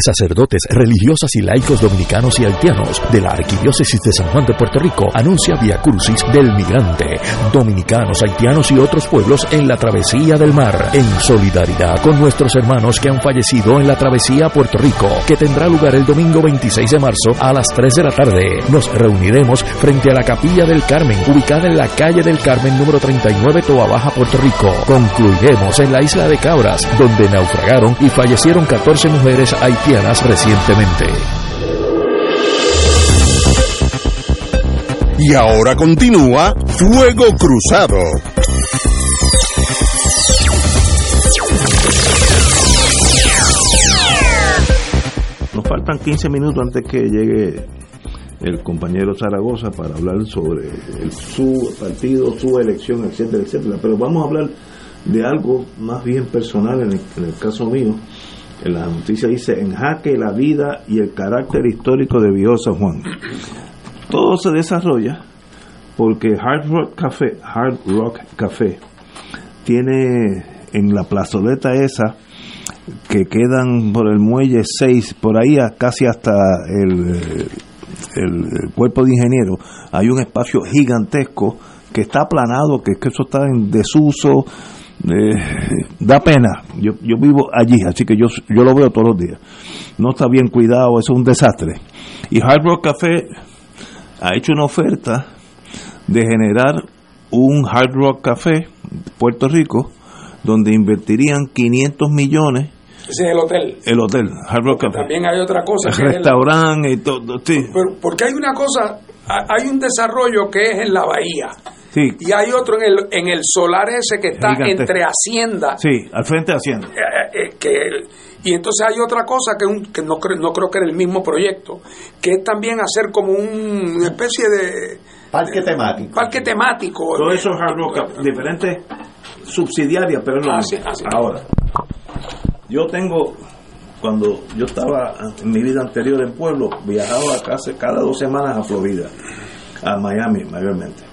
sacerdotes, religiosas y laicos dominicanos y haitianos de la Arquidiócesis de San Juan de Puerto Rico anuncia Via Crucis del Migrante, dominicanos, haitianos y otros pueblos en la travesía del mar, en solidaridad con nuestros hermanos que han fallecido en la travesía a Puerto Rico, que tendrá lugar el domingo 26 de marzo a las 3 de la tarde. Nos reuniremos frente a la Capilla del Carmen, ubicada en la calle del Carmen número 39, Toa Baja, Puerto Rico. Concluiremos en la isla de Cabras, donde naufragaron y fallecieron 14 mujeres haitianas recientemente. Y ahora continúa Fuego Cruzado. Nos faltan 15 minutos antes que llegue el compañero Zaragoza para hablar sobre su partido, su elección, etcétera, etcétera. Pero vamos a hablar de algo más bien personal en el caso mío En la noticia dice, en jaque la vida y el carácter histórico de Viejo San Juan. Todo se desarrolla porque Hard Rock Café, Hard Rock Café, tiene en la plazoleta esa que quedan por el muelle 6, por ahí casi hasta el, el, cuerpo de ingeniero, hay un espacio gigantesco que está aplanado, que, que eso está en desuso, eh, da pena. Yo, yo vivo allí, así que yo, yo lo veo todos los días. No está bien cuidado, eso es un desastre. Y Hard Rock Café ha hecho una oferta de generar un Hard Rock Café Puerto Rico donde invertirían 500 millones ese es el hotel. El hotel, Hard Rock Café. También hay otra cosa. El restaurante y todo, sí. porque hay una cosa, hay un desarrollo que es en la bahía. Sí. Y hay otro en el, en el solar ese que está entre Hacienda. Sí, al frente de Hacienda. Eh, eh, que, y entonces hay otra cosa que, un, que no, creo, no creo que era el mismo proyecto, que es también hacer como una especie de... Parque temático. Parque temático. Todo eso es Hard Rock, diferentes subsidiarias, pero no. Ahora, yo tengo, cuando yo estaba en mi vida anterior en pueblo, viajaba casi cada dos semanas a Florida, a Miami mayormente.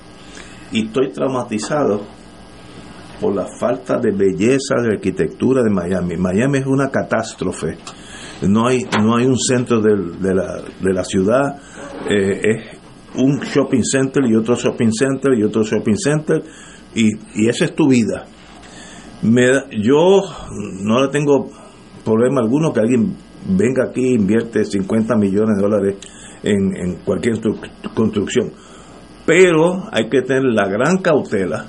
Y estoy traumatizado por la falta de belleza de arquitectura de Miami. Miami es una catástrofe. No hay, no hay un centro de, la, de la ciudad, eh, es un shopping center y otro shopping center y otro shopping center, y, y esa es tu vida me, yo no le tengo problema alguno que alguien venga aquí e invierte 50 millones de dólares en, cualquier construcción. Pero hay que tener la gran cautela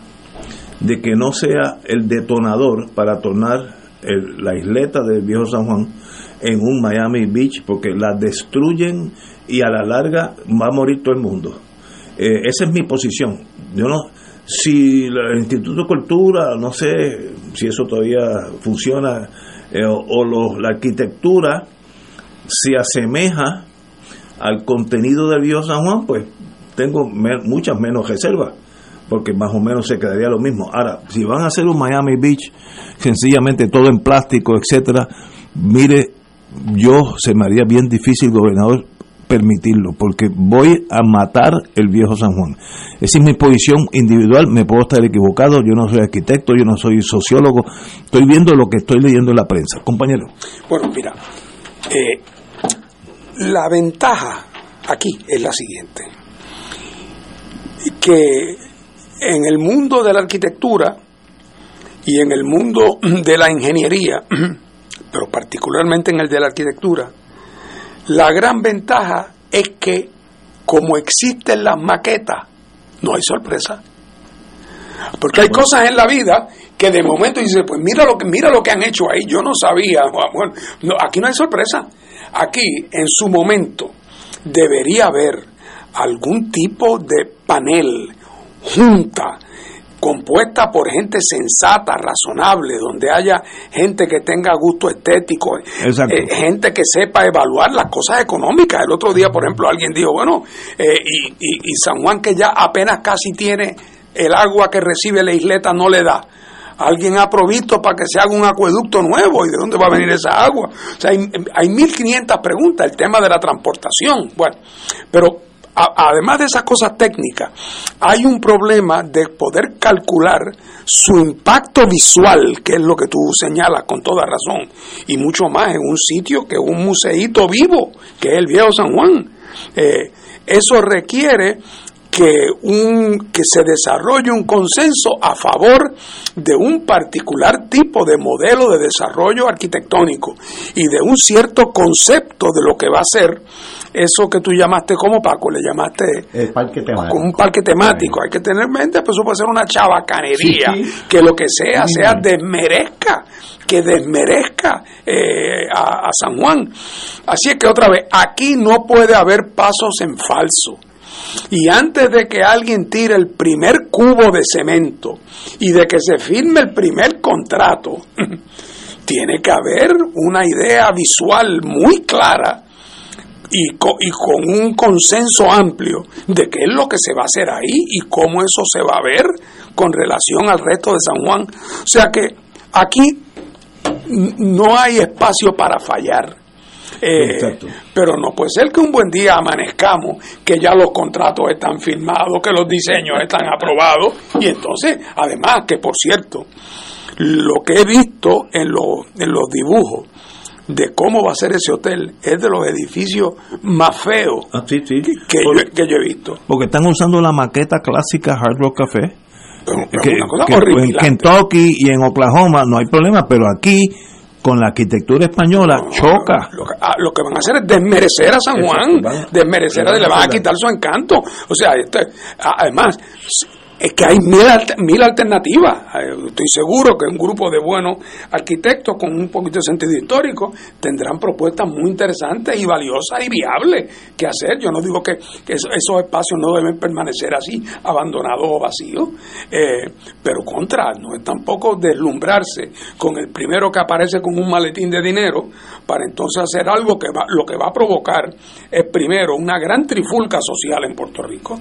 de que no sea el detonador para tornar la isleta del viejo San Juan en un Miami Beach, porque la destruyen y a la larga va a morir todo el mundo. Eh, esa es mi posición. Yo no, si el Instituto de Cultura, no sé si eso todavía funciona, eh, o, la arquitectura se asemeja al contenido del Bio San Juan, pues tengo muchas menos reservas, porque más o menos se quedaría lo mismo. Ahora, si van a hacer un Miami Beach, sencillamente todo en plástico, etcétera, mire, yo se me haría bien difícil, gobernador, permitirlo, porque voy a matar el viejo San Juan. Esa es mi posición individual, me puedo estar equivocado, yo no soy arquitecto, yo no soy sociólogo, estoy viendo lo que estoy leyendo en la prensa. Compañero. Bueno, mira, eh, la ventaja aquí es la siguiente, que en el mundo de la arquitectura y en el mundo de la ingeniería, pero particularmente en el de la arquitectura, la gran ventaja es que como existen las maquetas, no hay sorpresa. Porque hay cosas en la vida que de momento dice, pues mira lo que mira lo que han hecho ahí, yo no sabía. Bueno, aquí no hay sorpresa. Aquí en su momento debería haber algún tipo de panel, junta, compuesta por gente sensata, razonable, donde haya gente que tenga gusto estético, eh, gente que sepa evaluar las cosas económicas. El otro día, por ejemplo, alguien dijo, bueno, eh, y, y, San Juan que ya apenas casi tiene el agua que recibe la isleta no le da. Alguien ha provisto para que se haga un acueducto nuevo y de dónde va a venir esa agua. O sea, hay, hay 1.500 preguntas, el tema de la transportación. Bueno, pero además de esas cosas técnicas, hay un problema de poder calcular su impacto visual, que es lo que tú señalas con toda razón, y mucho más en un sitio que un museíto vivo, que es el viejo San Juan. Eh, eso requiere que, un, que se desarrolle un consenso a favor de un particular tipo de modelo de desarrollo arquitectónico y de un cierto concepto de lo que va a ser eso que tú llamaste como Paco, le llamaste el parque temático. un parque temático. Hay que tener en mente, pues eso puede ser una chabacanería, que lo que sea, sea desmerezca, que desmerezca eh, a, a San Juan. Así es que otra vez, aquí no puede haber pasos en falso. Y antes de que alguien tire el primer cubo de cemento y de que se firme el primer contrato, tiene que haber una idea visual muy clara y con, un consenso amplio de qué es lo que se va a hacer ahí y cómo eso se va a ver con relación al resto de San Juan. O sea que aquí no hay espacio para fallar. Eh, pero no puede ser que un buen día amanezcamos, que ya los contratos están firmados, que los diseños están aprobados, y entonces, además, que por cierto, lo que he visto en, los en los dibujos de cómo va a ser ese hotel es de los edificios más feos ah, Que, yo, que, yo, he visto. Porque están usando la maqueta clásica Hard Rock Café. que, en Kentucky y en Oklahoma no hay problema, pero aquí con la arquitectura española choca. Ah, lo que, van a hacer es desmerecer a San Juan, desmerecer, le van a quitar su encanto. O sea, este, además, es que hay mil, mil alternativas. Estoy seguro que un grupo de buenos arquitectos con un poquito de sentido histórico tendrán propuestas muy interesantes y valiosas y viables que hacer. Yo no digo que, esos, espacios no deben permanecer así, abandonados o vacíos, eh, pero contra, no es tampoco deslumbrarse con el primero que aparece con un maletín de dinero para entonces hacer algo que va, lo que va a provocar es primero una gran trifulca social en Puerto Rico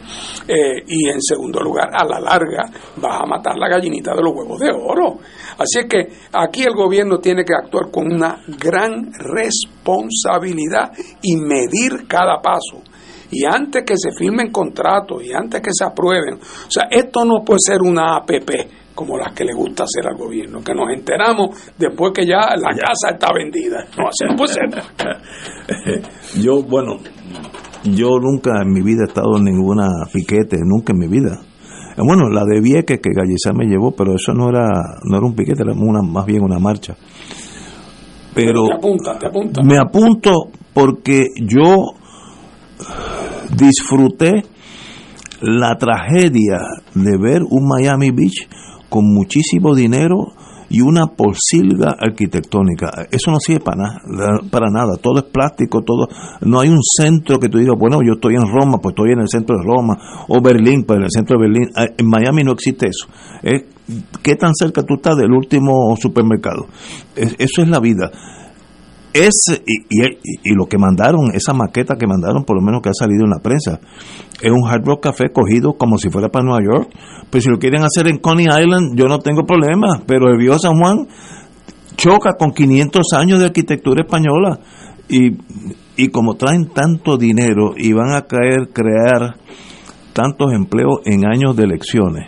eh, y en segundo lugar a la larga vas a matar la gallinita de los huevos de oro. Así es que aquí el gobierno tiene que actuar con una gran responsabilidad y medir cada paso. Y antes que se firmen contratos y antes que se aprueben, o sea, esto no puede ser una APP como las que le gusta hacer al gobierno, que nos enteramos después que ya la casa está vendida. No, así puede ser. Yo, bueno, yo nunca en mi vida he estado en ninguna piquete, nunca en mi vida. Bueno, la de Vieques que Gallizá me llevó, pero eso no era, no era un piquete, era una, más bien una marcha. Pero, te apunta, te apunta. me apunto porque yo disfruté la tragedia de ver un Miami Beach con muchísimo dinero y una posilga arquitectónica. Eso no sirve para nada, para nada. Todo es plástico, todo. No hay un centro que tú digas, bueno, yo estoy en Roma, pues estoy en el centro de Roma, o Berlín, pues en el centro de Berlín. Ah, en Miami no existe eso. ¿Qué tan cerca tú estás del último supermercado? eso es la vida. Es, y, y, lo que mandaron, esa maqueta que mandaron, por lo menos que ha salido en la prensa, es un Hard Rock Café cogido como si fuera para Nueva York. Pues si lo quieren hacer en Coney Island, yo no tengo problema, pero el viejo San Juan choca con 500 años de arquitectura española. Y, y como traen tanto dinero y van a caer, crear tantos empleos en años de elecciones,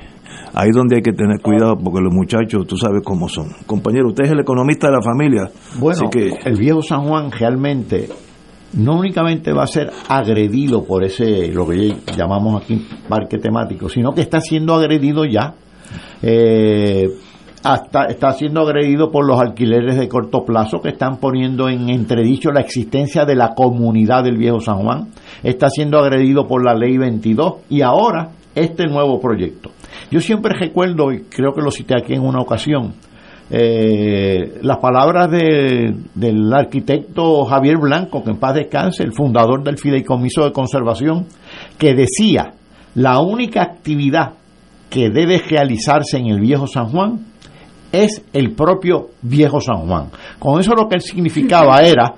ahí donde hay que tener cuidado porque los muchachos, tú sabes cómo son. Compañero, usted es el economista de la familia. Bueno, que... el viejo San Juan realmente no únicamente va a ser agredido por ese, lo que llamamos aquí parque temático, sino que está siendo agredido ya. Eh, hasta está siendo agredido por los alquileres de corto plazo que están poniendo en entredicho la existencia de la comunidad del viejo San Juan. Está siendo agredido por la ley 22 y ahora este nuevo proyecto. Yo siempre recuerdo, y creo que lo cité aquí en una ocasión, eh, las palabras de, del arquitecto Javier Blanco, que en paz descanse, el fundador del Fideicomiso de Conservación, que decía, la única actividad que debe realizarse en el viejo San Juan es el propio viejo San Juan. Con eso lo que él significaba era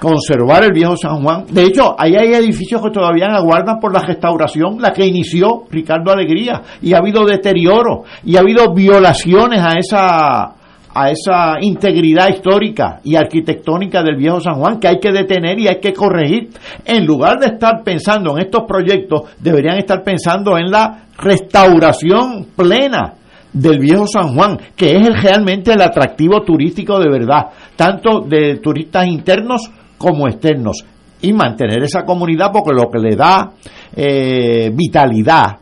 conservar el viejo San Juan. De hecho, ahí hay edificios que todavía aguardan por la restauración, la que inició Ricardo Alegría, y ha habido deterioro, y ha habido violaciones a esa a esa integridad histórica y arquitectónica del viejo San Juan que hay que detener y hay que corregir. En lugar de estar pensando en estos proyectos, deberían estar pensando en la restauración plena del viejo San Juan, que es realmente el atractivo turístico de verdad, tanto de turistas internos como externos y mantener esa comunidad porque lo que le da eh, vitalidad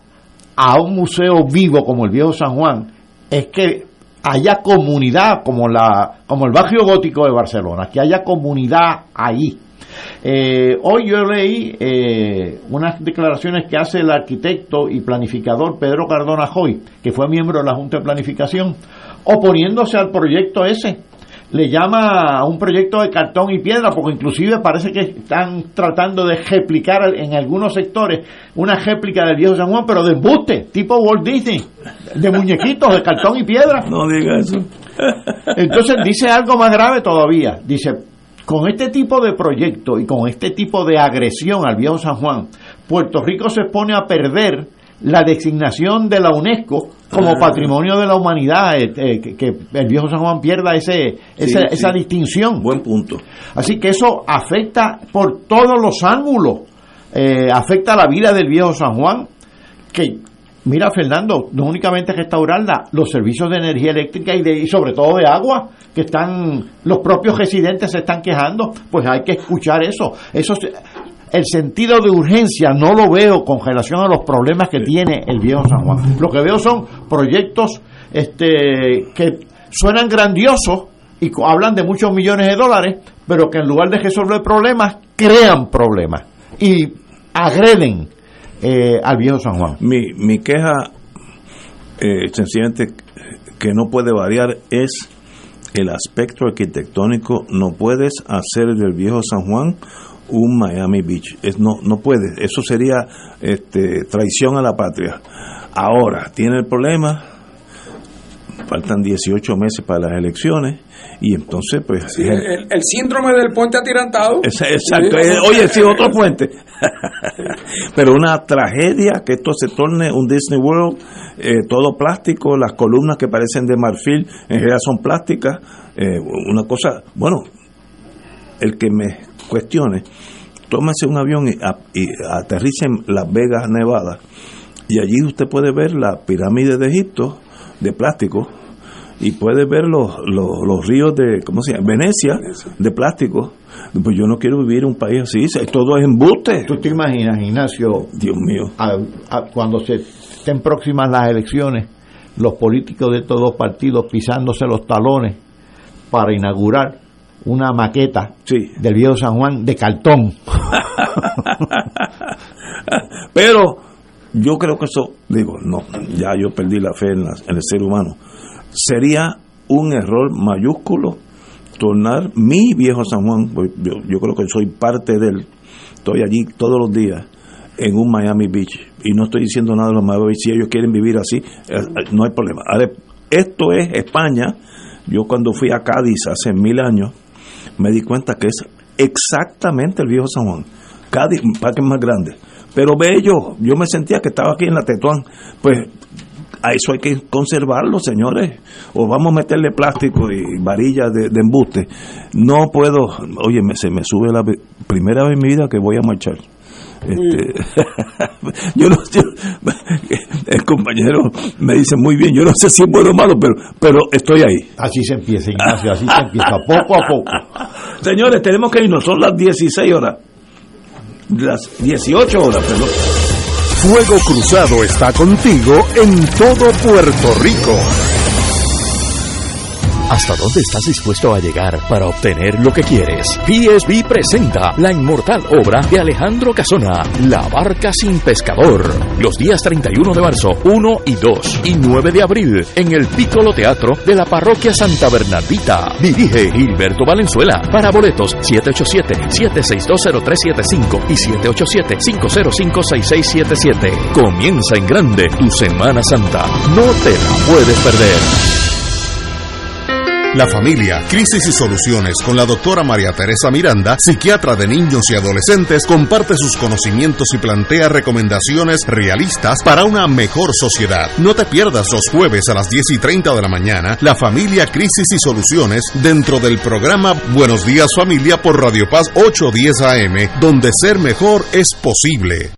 a un museo vivo como el viejo San Juan es que haya comunidad como la como el barrio gótico de Barcelona que haya comunidad ahí. Eh, hoy yo leí eh, unas declaraciones que hace el arquitecto y planificador Pedro Cardona Joy, que fue miembro de la Junta de Planificación, oponiéndose al proyecto ese le llama a un proyecto de cartón y piedra, porque inclusive parece que están tratando de replicar en algunos sectores una réplica del viejo San Juan, pero de embuste, tipo Walt Disney, de muñequitos de cartón y piedra. No diga eso. Entonces dice algo más grave todavía. Dice, con este tipo de proyecto y con este tipo de agresión al viejo San Juan, Puerto Rico se pone a perder la designación de la UNESCO como Ah. patrimonio de la humanidad, eh, eh, que, que el viejo San Juan pierda ese, esa, Sí, esa sí. distinción. Buen punto. Así que eso afecta por todos los ángulos, eh, afecta la vida del viejo San Juan, que mira Fernando, no únicamente restaurarla, los servicios de energía eléctrica y, de, y sobre todo de agua, que están, los propios residentes se están quejando, pues hay que escuchar eso. Eso el sentido de urgencia no lo veo con relación a los problemas que tiene el viejo San Juan. Lo que veo son proyectos este, que suenan grandiosos y hablan de muchos millones de dólares, pero que en lugar de resolver problemas, crean problemas y agreden eh, al viejo San Juan. Mi, mi queja, eh, sencillamente, que no puede variar es el aspecto arquitectónico. No puedes hacer del viejo San Juan un Miami Beach. Es, no, no puedes. Eso sería este, traición a la patria. Ahora, tiene el problema. Faltan 18 meses para las elecciones y entonces pues Sí, el, el síndrome del puente atirantado. es- Exacto. Oye, sí, otro puente. Pero una tragedia que esto se torne un Disney World, eh, todo plástico, las columnas que parecen de marfil en realidad son plásticas. eh, una cosa, bueno, el que me cuestione, tómese un avión y, aterrice en Las Vegas, Nevada, y allí usted puede ver la pirámide de Egipto de plástico y puede ver los, los, los ríos de, ¿cómo se llama? Venecia, de plástico. Pues yo no quiero vivir en un país así, todo es embuste. ¿Tú te imaginas, Ignacio, Dios mío. a- a- cuando se estén próximas las elecciones, los políticos de todos los partidos pisándose los talones para inaugurar una maqueta Sí. del viejo San Juan de cartón? Pero yo creo que eso, digo, no, ya yo perdí la fe en, la- en el ser humano. Sería un error mayúsculo tornar mi viejo San Juan, yo, yo creo que soy parte de él, estoy allí todos los días, en un Miami Beach. Y no estoy diciendo nada de los Miami Beach, si ellos quieren vivir así, eh, eh, no hay problema. Ahora, esto es España. Yo cuando fui a Cádiz hace mil años, me di cuenta que es exactamente el viejo San Juan. Cádiz, un parque más grande. Pero bello, yo me sentía que estaba aquí en la Tetuán. Pues a eso hay que conservarlo, señores. O vamos a meterle plástico y varillas de, de embuste. No puedo, oye, me, se me sube la primera vez en mi vida que voy a marchar. Este, yo no yo- el compañero me dice muy bien, yo no sé si es bueno o malo, pero, pero estoy ahí. Así se empieza, Ignacio, así se empieza, poco a poco. Señores, tenemos que irnos, son las 16 horas. Las 18 horas, perdón. Fuego Cruzado está contigo en todo Puerto Rico. ¿Hasta dónde estás dispuesto a llegar para obtener lo que quieres? PSB presenta la inmortal obra de Alejandro Casona, La Barca sin Pescador. Los días 31 de marzo, 1 y 2 y 9 de abril en el Piccolo Teatro de la Parroquia Santa Bernardita. Dirige Gilberto Valenzuela. Para boletos 787-7620375 y 787-505-6677. Comienza en grande tu Semana Santa. No te la puedes perder. La familia, crisis y soluciones con la doctora María Teresa Miranda, psiquiatra de niños y adolescentes, comparte sus conocimientos y plantea recomendaciones realistas para una mejor sociedad. No te pierdas los jueves a las 10 y 30 de la mañana, la familia, crisis y soluciones dentro del programa Buenos Días Familia por Radio Paz 810 AM, donde ser mejor es posible.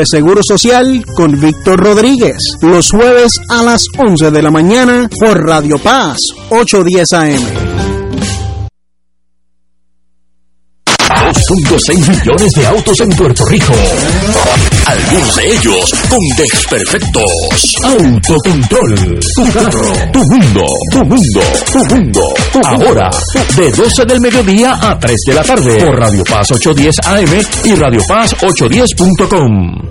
sobre Seguro Social con Víctor Rodríguez. Los jueves a las 11 de la mañana por Radio Paz 810 AM. 2.6 millones de autos en Puerto Rico. Algunos de ellos con desperfectos. Autocontrol. Tu carro. Tu mundo. Tu mundo. Tu mundo. Ahora, de 12 del mediodía a 3 de la tarde. Por Radio Paz 810 AM y Radio Paz 810.com.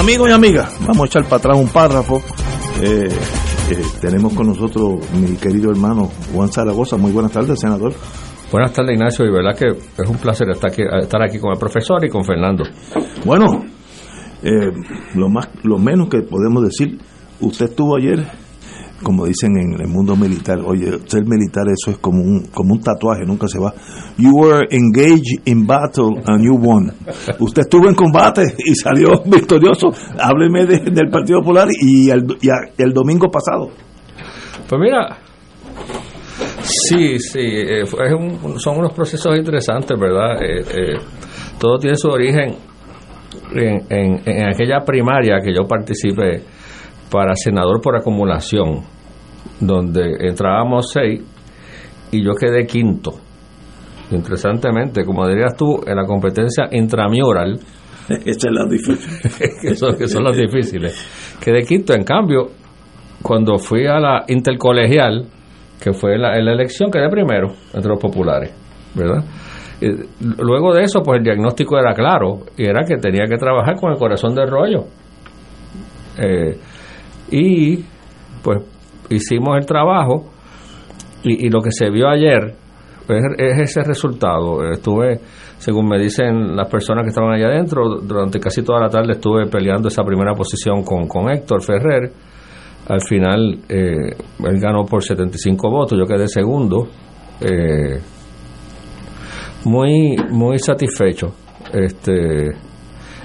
Amigos y amigas, vamos a echar para atrás un párrafo. Eh, eh, tenemos con nosotros mi querido hermano Juan Zaragoza. Muy buenas tardes, senador. Buenas tardes, Ignacio, y verdad que es un placer estar aquí, estar aquí con el profesor y con Fernando. Bueno, eh, lo más, lo menos que podemos decir, usted estuvo ayer, como dicen en el mundo militar, oye, ser militar eso es como un, como un tatuaje, nunca se va. You were engaged in battle and you won. Usted estuvo en combate y salió victorioso. Hábleme de- del Partido Popular y el, y el domingo pasado. Pues mira, sí, sí, eh, es un- son unos procesos interesantes, ¿verdad? Eh, eh, todo tiene su origen en, en- en aquella primaria que yo participé para senador por acumulación, donde entrábamos seis y yo quedé quinto. Interesantemente, como dirías tú, en la competencia intramural, Esa es la difícil. que, son, que son las difíciles. Quedé quinto, en cambio, cuando fui a la intercolegial, que fue la, en la elección, quedé primero entre los populares, ¿verdad? Luego de eso, pues el diagnóstico era claro, y era que tenía que trabajar con el corazón del rollo. Eh, y pues hicimos el trabajo, y, lo que se vio ayer es, es ese resultado. Estuve, según me dicen las personas que estaban allá adentro, durante casi toda la tarde estuve peleando esa primera posición con, con Héctor Ferrer. Al final, eh, él ganó por 75 votos, yo quedé segundo. Eh, muy, muy satisfecho. Este,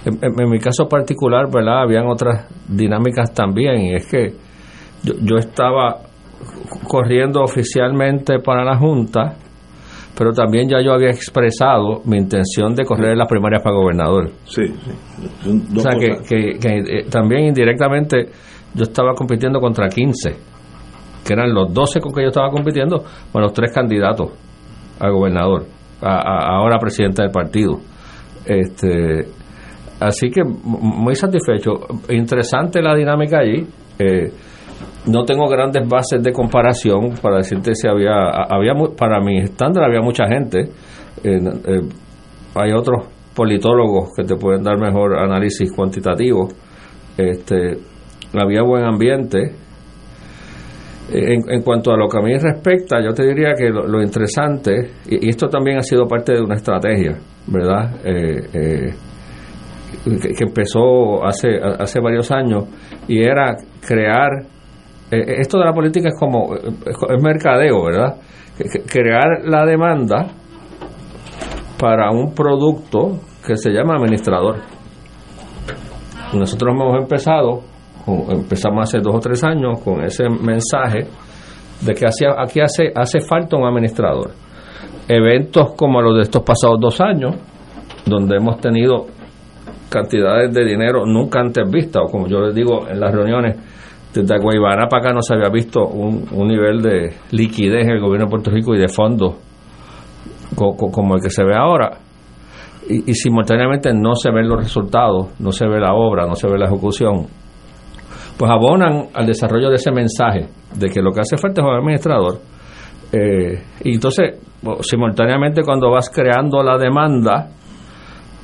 en, en- en mi caso particular, ¿verdad? Habían otras dinámicas también, y es que yo, yo estaba corriendo oficialmente para la Junta, pero también ya yo había expresado mi intención de correr en las primarias para gobernador. Sí, sí. O sea, que, que- que, eh, también indirectamente yo estaba compitiendo contra 15, que eran los 12 con que yo estaba compitiendo, con los tres candidatos a gobernador, a, a- ahora presidente del partido. Este, así que muy satisfecho. Interesante la dinámica allí. Eh, no tengo grandes bases de comparación para decirte si había, había para mi estándar había mucha gente. Eh, eh, hay otros politólogos que te pueden dar mejor análisis cuantitativo. Este, había buen ambiente. En, en, cuanto a lo que a mí respecta, yo te diría que lo, interesante, y, esto también ha sido parte de una estrategia, ¿verdad? Eh, eh, que, empezó hace, hace varios años, y era crear, eh, esto de la política es como, es mercadeo, ¿verdad? Crear la demanda para un producto que se llama administrador. Nosotros hemos empezado empezamos hace dos o tres años con ese mensaje de que aquí hace, hace falta un administrador. Eventos como los de estos pasados dos años, donde hemos tenido cantidades de dinero nunca antes vistas, o como yo les digo en las reuniones, desde Guaybara para acá no se había visto un, nivel de liquidez en el gobierno de Puerto Rico y de fondos como el que se ve ahora. Y, y simultáneamente no se ven los resultados, no se ve la obra, no se ve la ejecución pues abonan al desarrollo de ese mensaje de que lo que hace falta es un administrador. Eh, y entonces, simultáneamente cuando vas creando la demanda,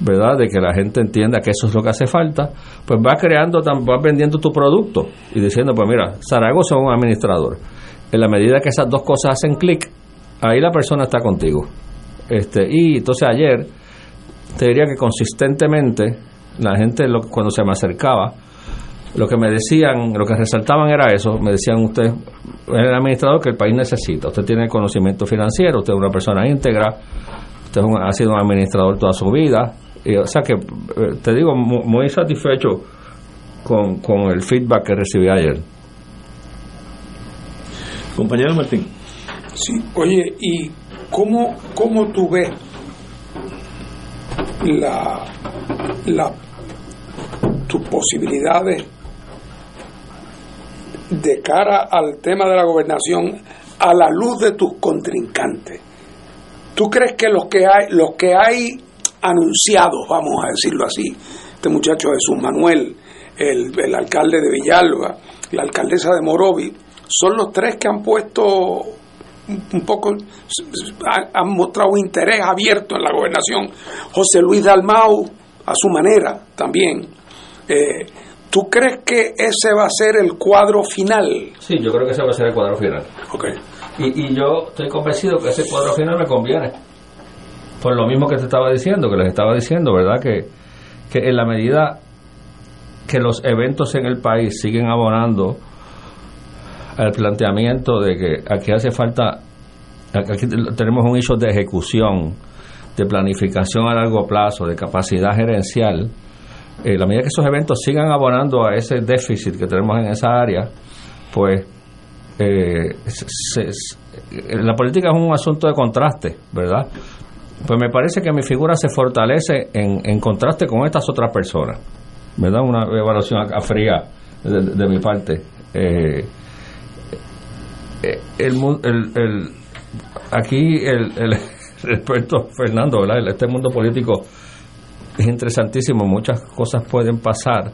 ¿verdad? De que la gente entienda que eso es lo que hace falta, pues vas creando, vas vendiendo tu producto y diciendo, pues mira, Zaragoza es un administrador. En la medida que esas dos cosas hacen clic, ahí la persona está contigo. Este, y entonces ayer, te diría que consistentemente, la gente cuando se me acercaba, lo que me decían, lo que resaltaban era eso, me decían usted es el administrador que el país necesita, usted tiene conocimiento financiero, usted es una persona íntegra, usted ha sido un administrador toda su vida, y, o sea que eh, te digo muy, satisfecho con, con el feedback que recibí ayer. Compañero Martín. Sí, oye, ¿y cómo, cómo tú ves la, la tus posibilidades de cara al tema de la gobernación a la luz de tus contrincantes. ¿Tú crees que los que hay, los que hay anunciados, vamos a decirlo así, este muchacho Jesús Manuel, el, el alcalde de Villalba, la alcaldesa de Morovi, son los tres que han puesto un poco, han mostrado interés abierto en la gobernación. José Luis Dalmau, a su manera también. Eh, ¿Tú crees que ese va a ser el cuadro final? Sí, yo creo que ese va a ser el cuadro final. Ok. Y, y yo estoy convencido que ese cuadro final me conviene. Por lo mismo que te estaba diciendo, que les estaba diciendo, ¿verdad? Que, que en la medida que los eventos en el país siguen abonando al planteamiento de que aquí hace falta, aquí tenemos un hecho de ejecución, de planificación a largo plazo, de capacidad gerencial, eh, la medida que esos eventos sigan abonando a ese déficit que tenemos en esa área, pues eh, la política es un asunto de contraste, ¿verdad? Pues me parece que mi figura se fortalece en, contraste con estas otras personas, ¿verdad? Una evaluación fría de, mi parte. Eh, eh, el, el, aquí el, el, experto Fernando, ¿verdad? Este mundo político es interesantísimo, muchas cosas pueden pasar.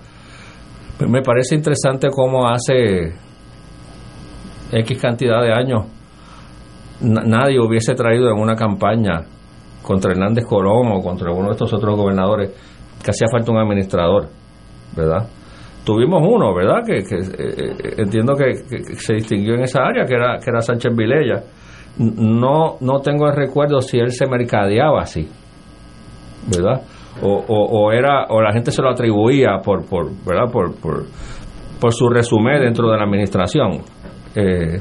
Me parece interesante cómo hace X cantidad de años nadie hubiese traído en una campaña contra Hernández Colón o contra alguno de estos otros gobernadores que hacía falta un administrador, ¿verdad? Tuvimos uno, ¿verdad? Que, eh, eh, entiendo que, se distinguió en esa área, que era, que era Sánchez Vilella. No, no tengo el recuerdo si él se mercadeaba así, ¿verdad? o, o, era o la gente se lo atribuía por por verdad por por, su resumen dentro de la administración eh,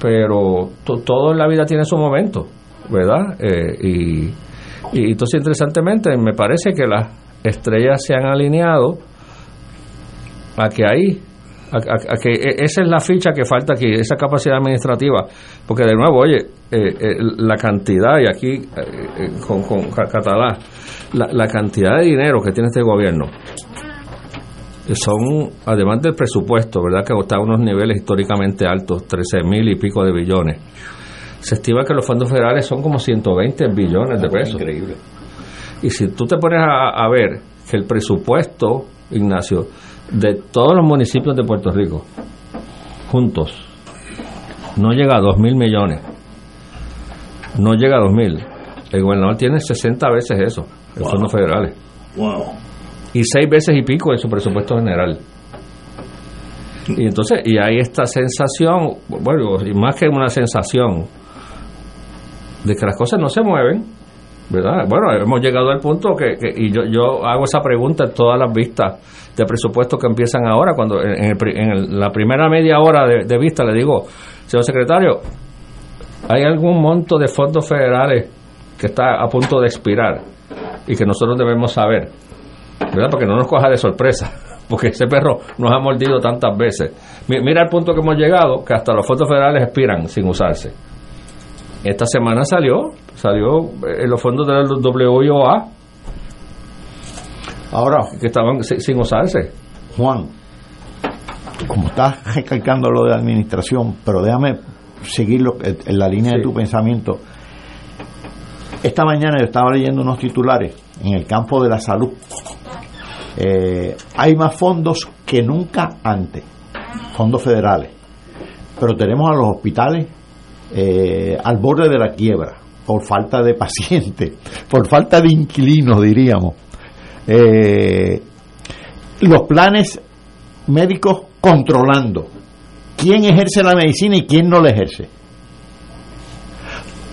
pero todo en la vida tiene su momento verdad eh, y, entonces interesantemente me parece que las estrellas se han alineado a que ahí a, que e, esa es la ficha que falta aquí, esa capacidad administrativa, porque de nuevo, oye, eh, la cantidad, y aquí con, con Catalá, la, cantidad de dinero que tiene este gobierno son, además del presupuesto, ¿verdad? Que está a unos niveles históricamente altos, 13 mil y pico de billones. Se estima que los fondos federales son como 120 billones de pesos. Increíble. Y si tú te pones a, a ver que el presupuesto, Ignacio, de todos los municipios de Puerto Rico, juntos, no llega a 2 mil millones. No llega a 2 mil. El gobernador tiene 60 veces eso de fondos federales. Wow. Y seis veces y pico en su presupuesto general. Y entonces, y hay esta sensación, bueno, y más que una sensación, de que las cosas no se mueven, ¿verdad? Bueno, hemos llegado al punto que, y yo, yo hago esa pregunta en todas las vistas de presupuesto que empiezan ahora, cuando en, el en el- la primera media hora de, vista le digo, señor secretario, ¿hay algún monto de fondos federales que está a punto de expirar y que nosotros debemos saber? ¿Verdad? Porque no nos coja de sorpresa, porque ese perro nos ha mordido tantas veces. Mi- Mira el punto que hemos llegado, que hasta los fondos federales expiran sin usarse. Esta semana salió, salió eh, los fondos de la WIOA Ahora, que estaban si- sin usarse. Juan, como estás recalcando lo de administración, pero déjame seguir lo- en la línea de tu pensamiento. Esta mañana yo estaba leyendo unos titulares en el campo de la salud. Eh, hay más fondos que nunca antes, fondos federales, pero tenemos a los hospitales eh, al borde de la quiebra por falta de pacientes, por falta de inquilinos, diríamos. Eh, los planes médicos controlando quién ejerce la medicina y quién no la ejerce.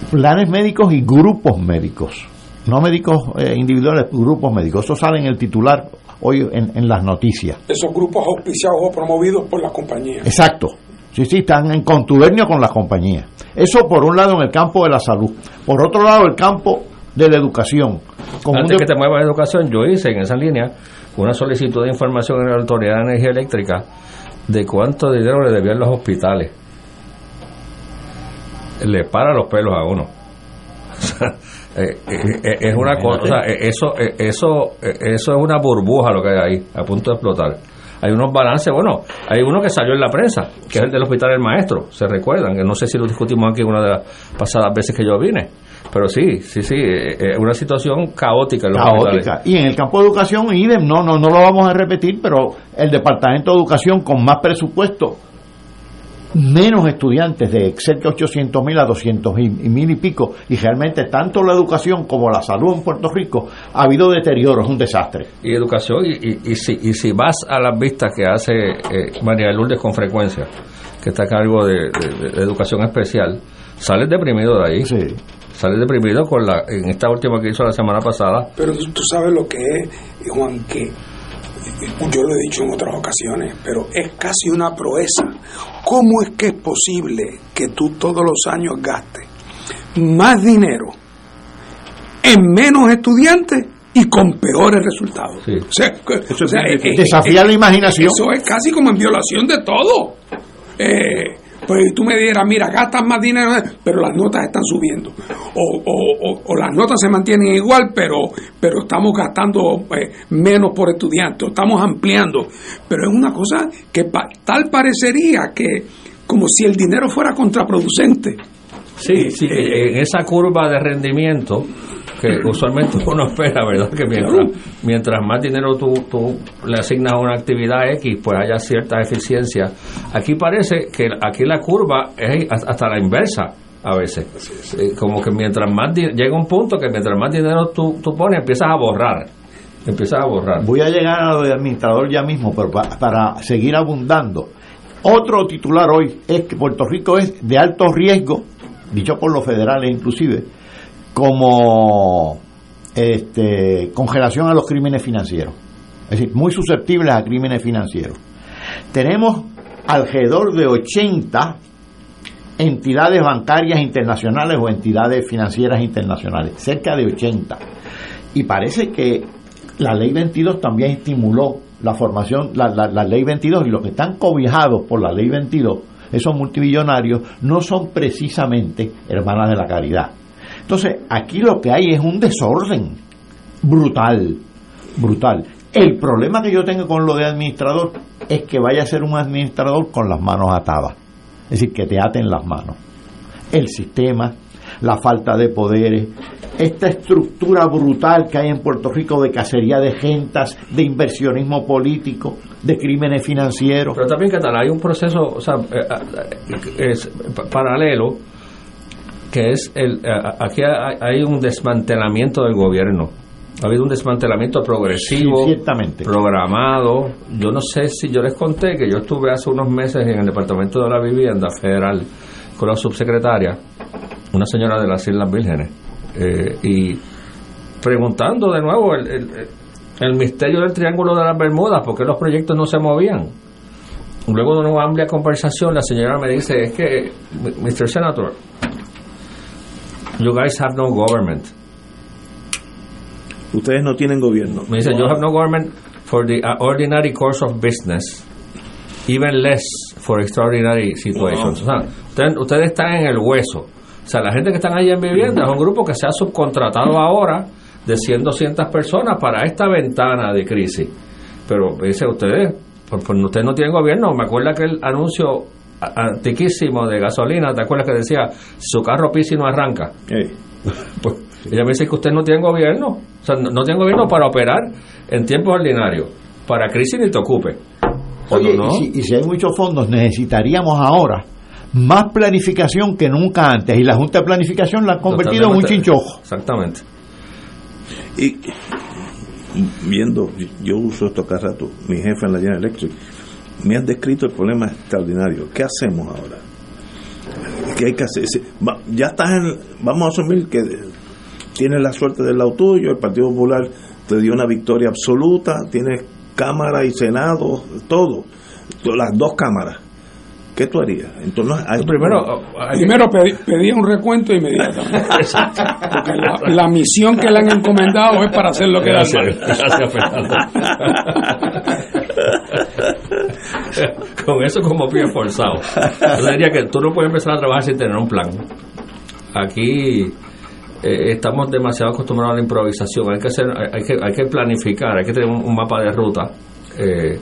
Planes médicos y grupos médicos, no médicos eh, individuales, grupos médicos. Eso sale en el titular hoy en, en las noticias. Esos grupos auspiciados o promovidos por la compañía. Exacto. Sí, sí, están en contubernio con las compañías. Eso por un lado en el campo de la salud. Por otro lado, el campo de la educación. Con Antes que te muevas a educación, yo hice en esa línea una solicitud de información en la Autoridad de Energía Eléctrica de cuánto dinero le debían los hospitales. Le para los pelos a uno. Eh, eh, eh, es una cosa, o sea, eh, eso, eh, eso, eh, eso es una burbuja lo que hay ahí, a punto de explotar. Hay unos balances, bueno, hay uno que salió en la prensa, que es el del hospital del maestro, se recuerdan, que no sé si lo discutimos aquí una de las pasadas veces que yo vine, pero sí, sí, sí, eh, eh, una situación caótica en los hospitales. caótica. Y en el campo de educación, IDEM, no, no, no lo vamos a repetir, pero el Departamento de Educación con más presupuesto, menos estudiantes, de cerca de 800 mil a 200 mil y pico, y realmente tanto la educación como la salud en Puerto Rico ha habido deterioro, es un desastre. y educación y, y, y si, y si vas a las vistas que hace eh, María Lourdes con frecuencia que está a cargo de, de- de educación especial sales deprimido de ahí. Sales deprimido con la en esta última que hizo la semana pasada. Pero tú, tú sabes lo que es, Juan, que yo lo he dicho en otras ocasiones, pero es casi una proeza. ¿Cómo es que es posible que tú todos los años gastes más dinero en menos estudiantes y con peores resultados? O sea, o sea, es- eh, desafía la imaginación. Eso es casi como en violación de todo. Eh, pues tú me dieras, mira, gastas más dinero, pero las notas están subiendo. O, o- o- o las notas se mantienen igual, pero, pero estamos gastando eh, menos por estudiante, o estamos ampliando. Pero es una cosa que pa- tal parecería que como si el dinero fuera contraproducente. sí, sí en esa curva de rendimiento que usualmente uno espera, ¿verdad? Que mientras, mientras más dinero tú, tú le asignas a una actividad X, pues haya cierta eficiencia. Aquí parece que aquí la curva es hasta la inversa a veces. Eh, Como que mientras más llega un punto que mientras más dinero tú, tú pones, empiezas a borrar. Empiezas a borrar. Voy a llegar a lo de administrador ya mismo, pero pa- para seguir abundando. Otro titular hoy es que Puerto Rico es de alto riesgo, dicho por los federales inclusive, como este, congelación a los crímenes financieros. Es decir, muy susceptibles a crímenes financieros. Tenemos alrededor de 80 entidades bancarias internacionales o entidades financieras internacionales, cerca de 80. Y parece que la ley 22 también estimuló la formación, la, la- ley 22 y los que están cobijados por la ley 22, esos multimillonarios, no son precisamente hermanas de la caridad. Entonces, aquí lo que hay es un desorden brutal, brutal. El problema que yo tengo con lo de administrador es que vaya a ser un administrador con las manos atadas. Es decir, que te aten las manos. El sistema, la falta de poderes, esta estructura brutal que hay en Puerto Rico de cacería de gentas, de inversionismo político, de crímenes financieros. Pero también, ¿qué tal? Hay un proceso o sea, eh, eh, paralelo que es el. eh, aquí hay un desmantelamiento del gobierno. Ha habido un desmantelamiento progresivo, Sí, programado. Yo no sé si yo les conté que yo estuve hace unos meses en el Departamento de la Vivienda Federal con la subsecretaria, una señora de las Islas Vírgenes, eh, y preguntando de nuevo el, el- el misterio del Triángulo de las Bermudas, por qué los proyectos no se movían. Luego de una amplia conversación, la señora me dice, es que, Mr. Senator, you guys have no government. Ustedes no tienen gobierno. Me dice, you have no government for the uh, ordinary course of business, even less for extraordinary situations. O sea, ustedes, ustedes están en el hueso. O sea, la gente que están ahí en vivienda es un grupo que se ha subcontratado ahora de 100, 200 personas para esta ventana de crisis. Pero dice, ustedes, pues, pues, ustedes no tienen gobierno. Me acuerda que el anuncio antiquísimo de gasolina, ¿te acuerdas que decía, su carro pisa y no arranca? Pues ella me dice que usted no tiene gobierno, o sea, no, no tiene gobierno para operar en tiempos ordinarios, para crisis ni te ocupe. Oye, no, y, si, y si hay muchos fondos, necesitaríamos ahora más planificación que nunca antes. Y la Junta de Planificación la han convertido en un chinchojo. Exactamente. Y viendo, yo uso esto cada rato, mi jefe en la General Electric, me han descrito el problema extraordinario. ¿Qué hacemos ahora? ¿Qué hay que hacer? Ya estás en, vamos a asumir que tienes la suerte del lado tuyo, el Partido Popular te dio una victoria absoluta, tienes Cámara y Senado, todo, las dos cámaras. ¿Qué tú harías? Entonces, hay- Primero, Primero pedí, pedí un recuento inmediatamente. Porque la, la misión que le han encomendado es para hacer lo que Gracias, gracias, Fernando. Con eso como pie forzado. Yo diría que tú no puedes empezar a trabajar sin tener un plan. Aquí eh, estamos demasiado acostumbrados a la improvisación. Hay que hacer, hay, que, hay que planificar, hay que tener un, un mapa de ruta. Eh,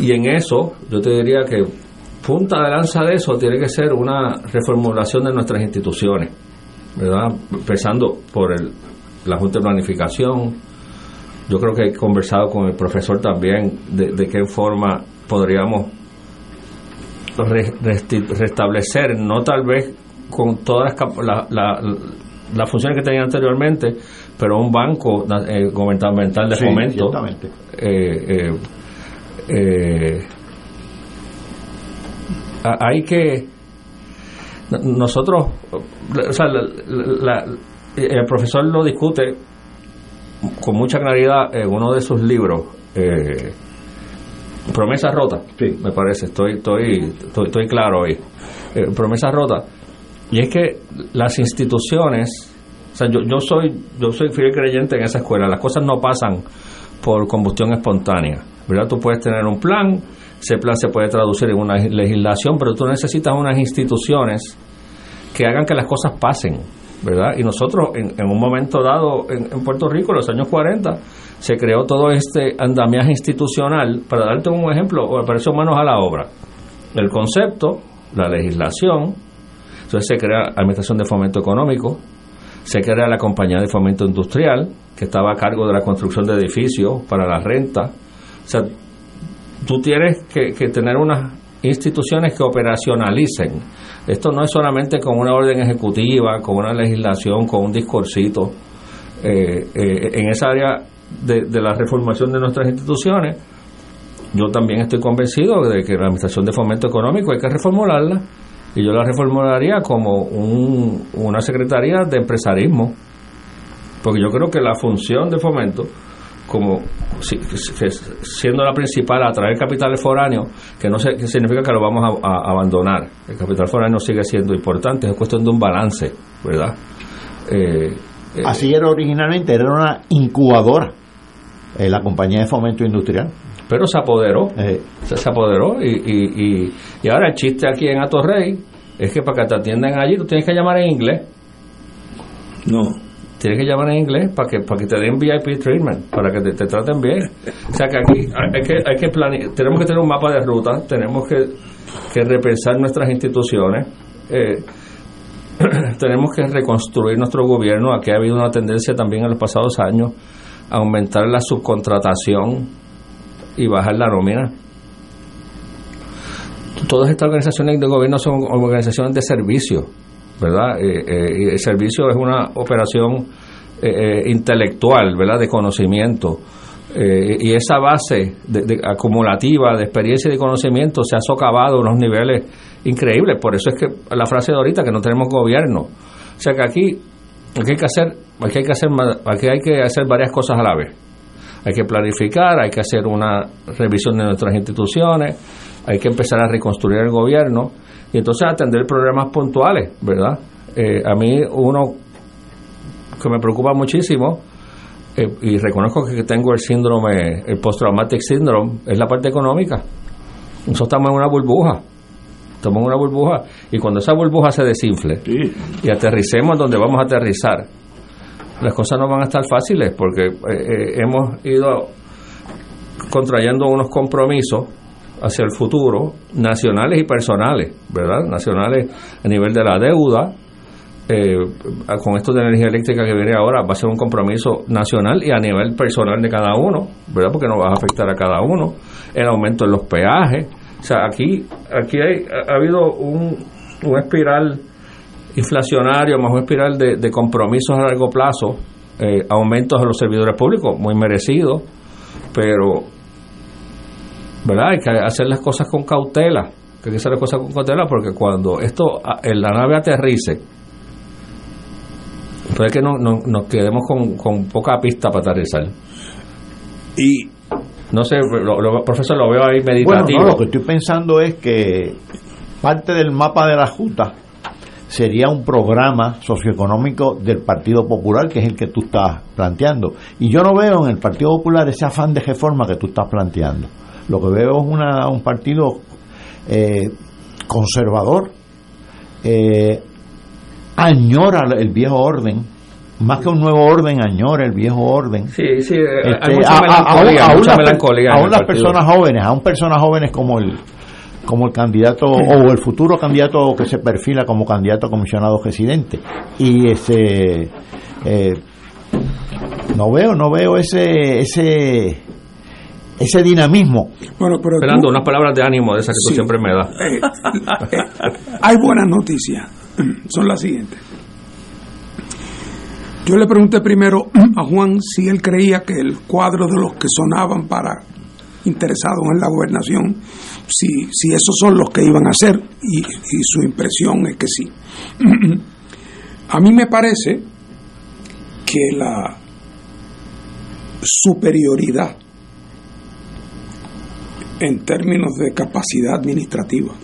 y en eso, yo te diría que punta de lanza de eso tiene que ser una reformulación de nuestras instituciones, ¿verdad? Empezando por el, la Junta de Planificación. Yo creo que he conversado con el profesor también de, de qué forma podríamos re- restablecer, no tal vez con todas las, la- la- las funciones que tenía anteriormente, pero un banco eh, gubernamental de Sí, fomento. eh, eh, eh, hay que nosotros o sea, la- la- la- el profesor lo discute con mucha claridad en uno de sus libros eh, promesa rota me parece estoy estoy estoy, estoy claro ahí. Eh, promesa rota y es que las instituciones o sea, yo, yo soy yo soy fiel creyente en esa escuela. Las cosas no pasan por combustión espontánea ¿verdad? tú puedes tener un plan ese plan se puede traducir en una legislación pero tú necesitas unas instituciones que hagan que las cosas pasen, Y nosotros, en, un momento dado, en, Puerto Rico, en los años 40, se creó todo este andamiaje institucional. Para darte un ejemplo, apareció manos a la obra. El concepto, la legislación, entonces se crea la Administración de Fomento Económico, se crea la Compañía de Fomento Industrial, que estaba a cargo de la construcción de edificios para la renta. O sea, tú tienes que tener unas instituciones que operacionalicen. Esto no es solamente con una orden ejecutiva, con una legislación, con un discursito. Eh, eh, en esa área de, de la reformación de nuestras instituciones, yo también estoy convencido de que la Administración de Fomento Económico hay que reformularla y yo la reformularía como un- una Secretaría de Empresarismo, porque yo creo que la función de fomento como siendo la principal atraer capitales foráneos, que no se- que significa que lo vamos a, a abandonar. El capital foráneo sigue siendo importante, es cuestión de un balance, ¿verdad? Eh, eh, Así era originalmente, era una incubadora, eh, la compañía de fomento industrial. pero se apoderó, se, se apoderó y, y, y, y ahora el chiste aquí en Atorrey es que para que te atiendan allí tú tienes que llamar en inglés. No. Tienes que llamar en inglés para que para que te den VIP treatment, para que te, te traten bien. O sea que aquí hay que hay que plane- tenemos que tener un mapa de ruta, tenemos que, que repensar nuestras instituciones. eh, tenemos que reconstruir nuestro gobierno. Aquí ha habido una tendencia también en los pasados años a aumentar la subcontratación y bajar la nómina. Todas estas organizaciones de gobierno son organizaciones de servicio, ¿verdad? Eh, eh, el servicio es una operación eh, intelectual, ¿verdad? De conocimiento. Eh, y esa base de, acumulativa de experiencia y de conocimiento se ha socavado a unos niveles increíbles. Por eso es que la frase de ahorita, que no tenemos gobierno. O sea que aquí, aquí hay que hacer, aquí hay que hacer, aquí hay que hacer varias cosas a la vez. Hay que planificar, hay que hacer una revisión de nuestras instituciones, hay que empezar a reconstruir el gobierno y entonces atender problemas puntuales, ¿verdad? Eh, a mí uno que me preocupa muchísimo eh, y reconozco que tengo el síndrome, el post-traumatic syndrome, es la parte económica. Nosotros estamos en una burbuja, estamos en una burbuja y cuando esa burbuja se desinfle y aterricemos donde vamos a aterrizar, las cosas no van a estar fáciles porque eh, eh, hemos ido contrayendo unos compromisos hacia el futuro, nacionales y personales, ¿verdad? Nacionales a nivel de la deuda, eh, con esto de energía eléctrica que viene ahora, va a ser un compromiso nacional y a nivel personal de cada uno, ¿verdad? Porque nos va a afectar a cada uno. El aumento en los peajes. O sea, aquí, aquí hay, ha habido un, un espiral inflacionario, más un espiral de, compromisos a largo plazo, eh, aumentos de los servidores públicos, muy merecidos, pero ¿verdad? Hay que hacer las cosas con cautela, hay que hacer las cosas con cautela porque cuando esto en la nave aterrice, puede que no, nos quedemos con, poca pista para aterrizar. Y no sé, lo, profesor, lo veo ahí meditativo. Bueno, lo que estoy pensando es que parte del mapa de la Junta sería un programa socioeconómico del Partido Popular, que es el que tú estás planteando. Y yo no veo en el Partido Popular ese afán de reforma que tú estás planteando. Lo que veo es una, un partido eh, conservador, eh, añora el viejo orden, más que un nuevo orden, añora el viejo orden. Sí, sí, hay mucha melancolía. Aún las personas jóvenes, aún personas jóvenes como el como el candidato o el futuro candidato que se perfila como candidato a comisionado residente y ese eh, no veo no veo ese ese ese dinamismo. Bueno pero esperando unas palabras de ánimo de esas que tú siempre me das. Eh, eh, hay buenas noticias. Son las siguientes. Yo le pregunté primero a Juan si él creía que el cuadro de los que sonaban para interesados en la gobernación, si, si esos son los que iban a hacer, y, su impresión es que sí. a mí me parece que la superioridad en términos de capacidad administrativa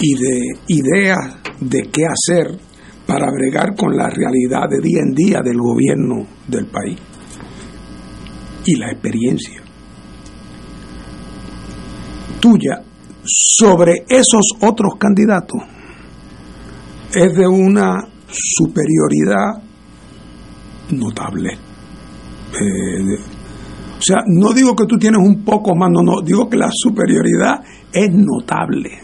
y de ideas de qué hacer para bregar con la realidad de día en día del gobierno del país y la experiencia tuya sobre esos otros candidatos es de una superioridad notable. Eh, o sea, no digo que tú tienes un poco más, no, no, digo que la superioridad es notable.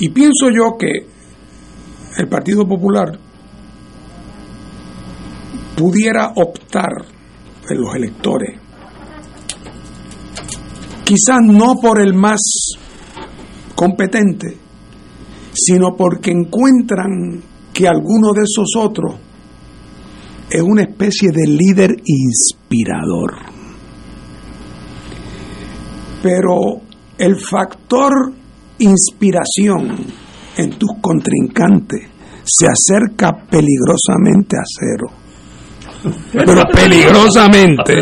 Y pienso yo que el Partido Popular pudiera optar en los electores, quizás no por el más competente, sino porque encuentran que alguno de esos otros es una especie de líder inspirador. Pero el factor inspiración en tus contrincantes se acerca peligrosamente a cero pero peligrosamente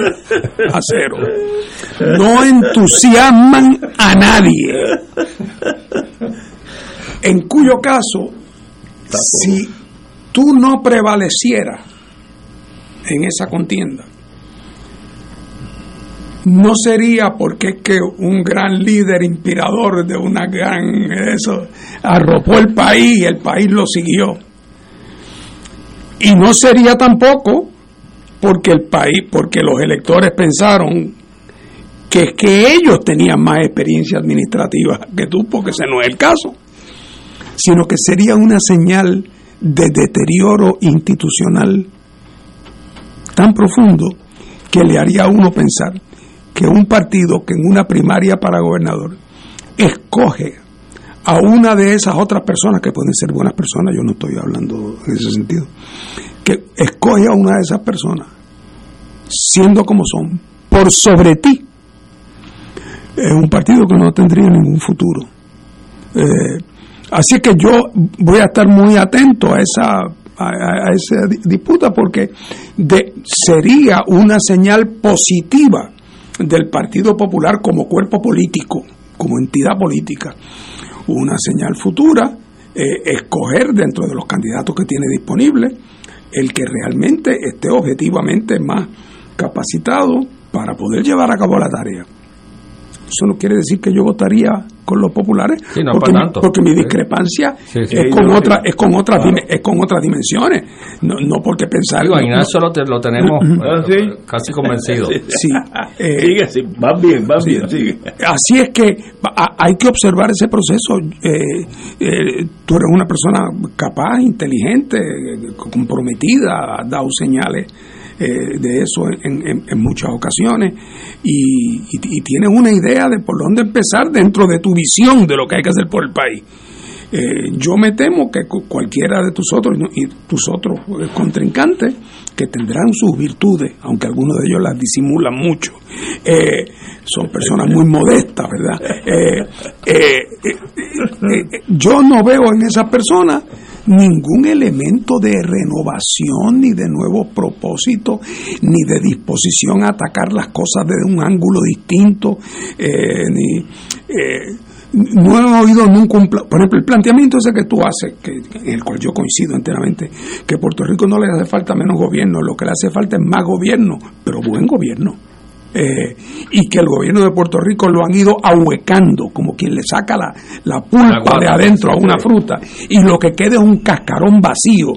a cero. No entusiasman a nadie. En cuyo caso, si tú no prevalecieras en esa contienda, no sería porque es que un gran líder inspirador de una gran eso arropó el país y el país lo siguió. Y no sería tampoco porque el país, porque los electores pensaron que es que ellos tenían más experiencia administrativa que tú, porque ese no es el caso, sino que sería una señal de deterioro institucional tan profundo que le haría a uno pensar que un partido que en una primaria para gobernador escoge a una de esas otras personas que pueden ser buenas personas, yo no estoy hablando en ese sentido, que escoge a una de esas personas, siendo como son, por sobre ti, es un partido que no tendría ningún futuro. Eh, así que yo voy a estar muy atento a esa a, esa disputa porque de, sería una señal positiva del Partido Popular como cuerpo político, como entidad política. Una señal futura, eh, escoger dentro de los candidatos que tiene disponible el que realmente esté objetivamente más capacitado para poder llevar a cabo la tarea. Eso no quiere decir que yo votaría con los populares, porque, mi, porque, mi, discrepancia es, con otra, es, con otras, es con otras dimensiones, no, no porque pensar... Digo, Ignacio lo, lo, tenemos ah, casi convencido. Sí, eh, sigue, sí, va bien, va bien, sigue. Así es que hay que observar ese proceso. Eh, eh, tú eres una persona capaz, inteligente, comprometida, has dado señales eh, de eso en, muchas ocasiones y, tienes una idea de por dónde empezar dentro de tu visión de lo que hay que hacer por el país. Eh, yo me temo que cualquiera de tus otros y tus otros eh, contrincantes que tendrán sus virtudes, aunque algunos de ellos las disimulan mucho, son personas muy modestas, ¿verdad? yo no veo en esas personas ningún elemento de renovación, ni de nuevo propósito, ni de disposición a atacar las cosas desde un ángulo distinto, eh, ni... Eh, no he oído nunca un por ejemplo el planteamiento ese que tú haces que, en el cual yo coincido enteramente que a Puerto Rico no le hace falta menos gobierno lo que le hace falta es más gobierno pero buen gobierno eh, y que el gobierno de Puerto Rico lo han ido ahuecando, como quien le saca la, la pulpa de adentro a una fruta, y lo que queda es un cascarón vacío,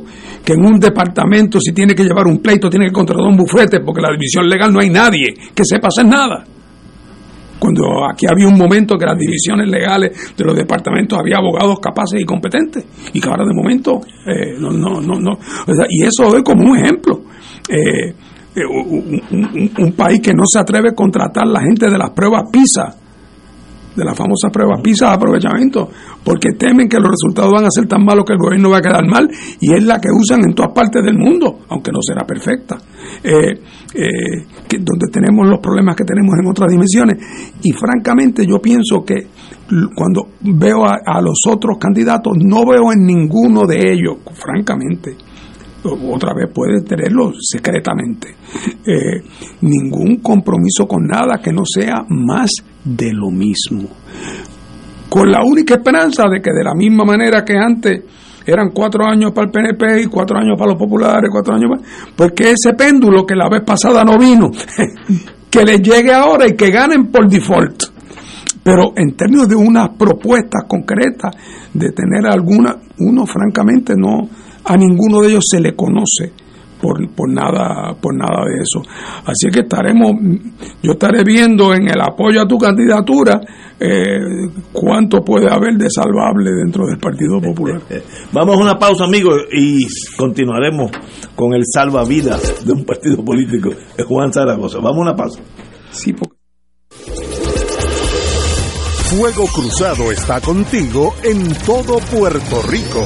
que en un departamento si tiene que llevar un pleito tiene que contratar un bufete, porque la división legal no hay nadie que sepa hacer nada. Cuando aquí había un momento que las divisiones legales de los departamentos había abogados capaces y competentes, y que ahora de momento eh, no, no, no, no. y eso es como un ejemplo. Eh, eh, un, país que no se atreve a contratar la gente de las pruebas PISA, de las famosas pruebas PISA de aprovechamiento, porque temen que los resultados van a ser tan malos que el gobierno va a quedar mal, y es la que usan en todas partes del mundo, aunque no será perfecta, eh, eh, donde tenemos los problemas que tenemos en otras dimensiones. Y francamente yo pienso que cuando veo a los otros candidatos, no veo en ninguno de ellos, francamente, otra vez puede tenerlo secretamente. Eh, ningún compromiso con nada que no sea más de lo mismo. Con la única esperanza de que de la misma manera que antes eran cuatro años para el PNP y cuatro años para los populares, cuatro años para... Pues que ese péndulo que la vez pasada no vino, que les llegue ahora y que ganen por default. Pero en términos de unas propuestas concretas, de tener alguna, uno francamente no, a ninguno de ellos se le conoce por, por nada por nada de eso. Así que estaremos yo estaré viendo en el apoyo a tu candidatura eh, cuánto puede haber de salvable dentro del Partido Popular. Vamos a una pausa amigos y continuaremos con el salvavidas de un partido político. Juan Zaragoza. Vamos a una pausa. Sí Fuego Cruzado está contigo en todo Puerto Rico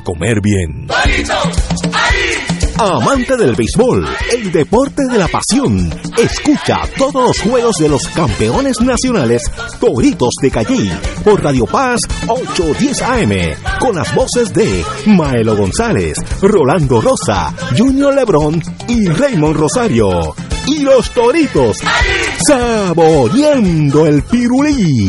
comer bien. Amante del béisbol, el deporte de la pasión. Escucha todos los juegos de los campeones nacionales Toritos de Calle por Radio Paz 810 AM con las voces de Maelo González, Rolando Rosa, Junior Lebrón y Raymond Rosario. Y los Toritos saboreando el pirulí.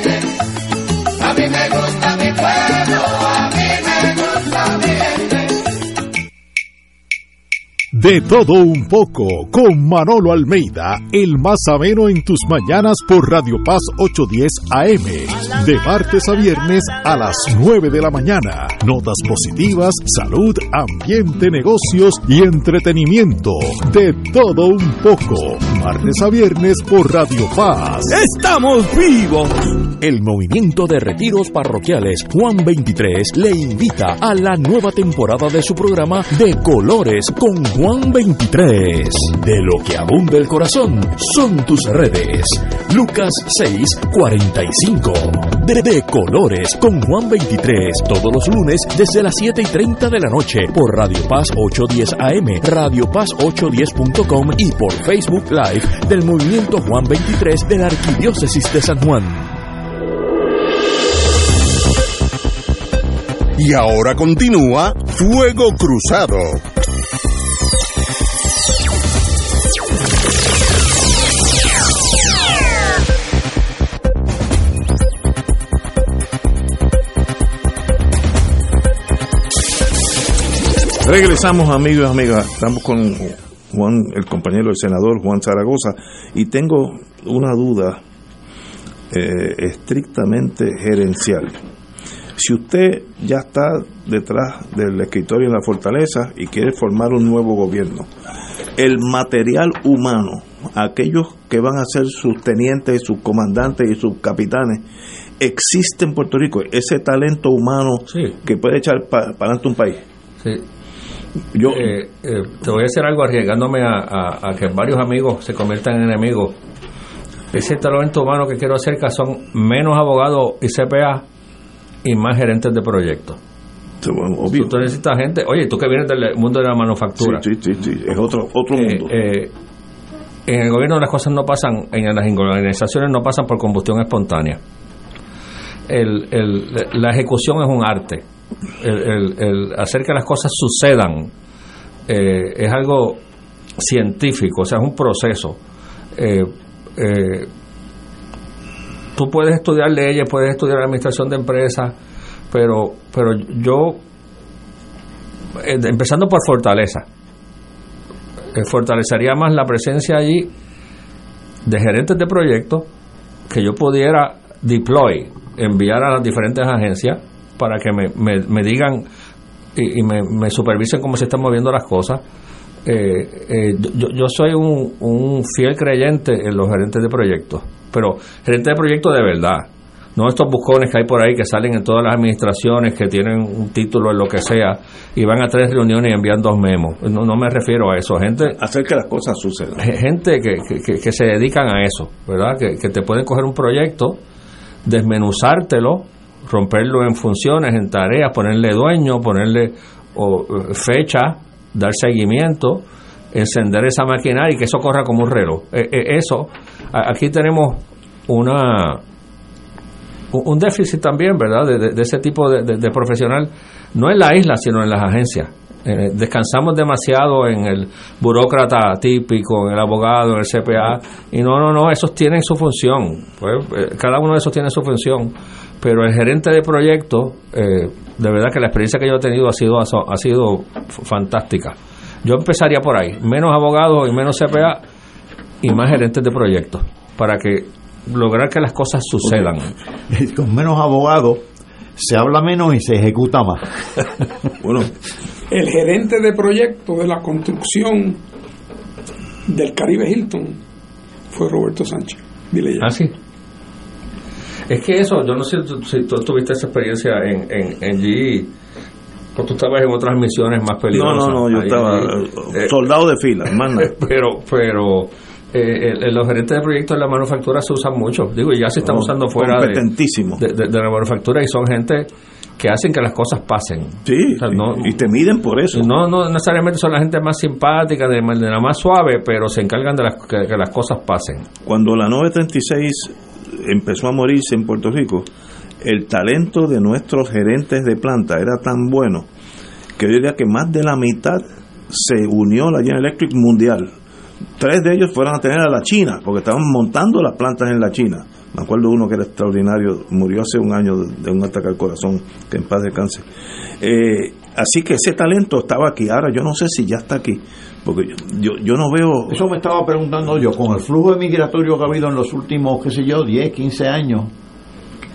De todo un poco, con Manolo Almeida, el más ameno en tus mañanas por Radio Paz 810 AM, de martes a viernes a las 9 de la mañana. Notas positivas, salud, ambiente, negocios y entretenimiento. De todo un poco, martes a viernes por Radio Paz. ¡Estamos vivos! El movimiento de retiros parroquiales Juan 23 le invita a la nueva temporada de su programa De Colores con Juan 23. De lo que abunda el corazón son tus redes. Lucas 6, 45. De, de Colores con Juan 23. Todos los lunes desde las 7 y 30 de la noche por Radio Paz 810 AM, Radio Paz 810.com y por Facebook Live del Movimiento Juan 23 de la Arquidiócesis de San Juan. Y ahora continúa Fuego Cruzado. Regresamos amigos y amigas, estamos con Juan, el compañero del senador Juan Zaragoza, y tengo una duda eh, estrictamente gerencial. Si usted ya está detrás del escritorio en la fortaleza y quiere formar un nuevo gobierno, el material humano, aquellos que van a ser sus tenientes, sus comandantes y sus capitanes, existe en Puerto Rico, ese talento humano que puede echar para adelante un país. Sí. Yo eh, eh, te voy a hacer algo arriesgándome a, a- a que varios amigos se conviertan en enemigos. Ese talento humano que quiero acerca son menos abogados y CPA y más gerentes de proyectos. obvio. Tú necesitas gente. Oye, tú que vienes del mundo de la manufactura. Sí, sí, sí, sí, es otro, otro Eh, mundo. eh, en el gobierno las cosas no pasan, en las organizaciones no pasan por combustión espontánea. El- el- la ejecución es un arte. El, el- el hacer que las cosas sucedan eh, es algo científico, o sea, es un proceso. Eh, eh, tú puedes estudiar leyes, puedes estudiar administración de empresas, pero, pero yo, empezando por fortaleza, fortalecería más la presencia allí de gerentes de proyectos que yo pudiera deploy, enviar a las diferentes agencias para que me, me- me digan y, y me, me supervisen cómo se están moviendo las cosas. Eh, eh, yo, yo soy un, un fiel creyente en los gerentes de proyectos, pero gerentes de proyectos de verdad, no estos buscones que hay por ahí que salen en todas las administraciones, que tienen un título en lo que sea, y van a tres reuniones y envían dos memos. No, no me refiero a eso, gente... Hacer que las cosas sucedan. Gente que, que- que- que se dedican a eso, ¿verdad? Que, que te pueden coger un proyecto, desmenuzártelo, romperlo en funciones, en tareas, ponerle dueño, ponerle o, eh, fecha, dar seguimiento, encender esa maquinaria y que eso corra como un reloj. Eh, eh, eso, aquí tenemos una un déficit también, ¿verdad? De, ese tipo de profesional, no en la isla, sino en las agencias. Eh, descansamos demasiado en el burócrata típico, en el abogado, en el CPA, y no, no, no, esos tienen su función, pues, eh, cada uno de esos tiene su función, pero el gerente de proyecto, eh, de verdad que la experiencia que yo he tenido ha sido, ha sido fantástica. Yo empezaría por ahí, menos abogados y menos CPA y más gerentes de proyectos, para que lograr que las cosas sucedan. Con menos abogados se habla menos y se ejecuta más. bueno, El gerente de proyecto de la construcción del Caribe Hilton fue Roberto Sánchez. Dile ya. Ah, sí. Es que eso, yo no sé si tú tuviste esa experiencia en, en, en GE, o tú estabas en otras misiones más No, peligrosas. no, no, yo ahí, estaba ahí. eh, soldado de fila, más nada. pero pero eh, el- los gerentes de proyectos en la manufactura se usan mucho digo y ya se están No, usando fuera de, competentísimo. de, de- de la manufactura y son gente que hacen que las cosas pasen Sí, y te miden por eso. no no necesariamente son la gente más simpática de, de la más suave pero se encargan de las, que, que las cosas pasen Cuando la 936 empezó a morirse en Puerto Rico, el talento de nuestros gerentes de planta era tan bueno que yo diría que más de la mitad se unió a la General Electric mundial. Tres de ellos fueron a tener a la China, porque estaban montando las plantas en la China. Me acuerdo uno que era extraordinario, murió hace un año de, un ataque al corazón, que en paz descanse. Eh, así que ese talento estaba aquí. Ahora yo no sé si ya está aquí, porque yo, yo, yo no veo... Eso me estaba preguntando yo, con el flujo migratorio que ha habido en los últimos, qué sé yo, 10, 15 años,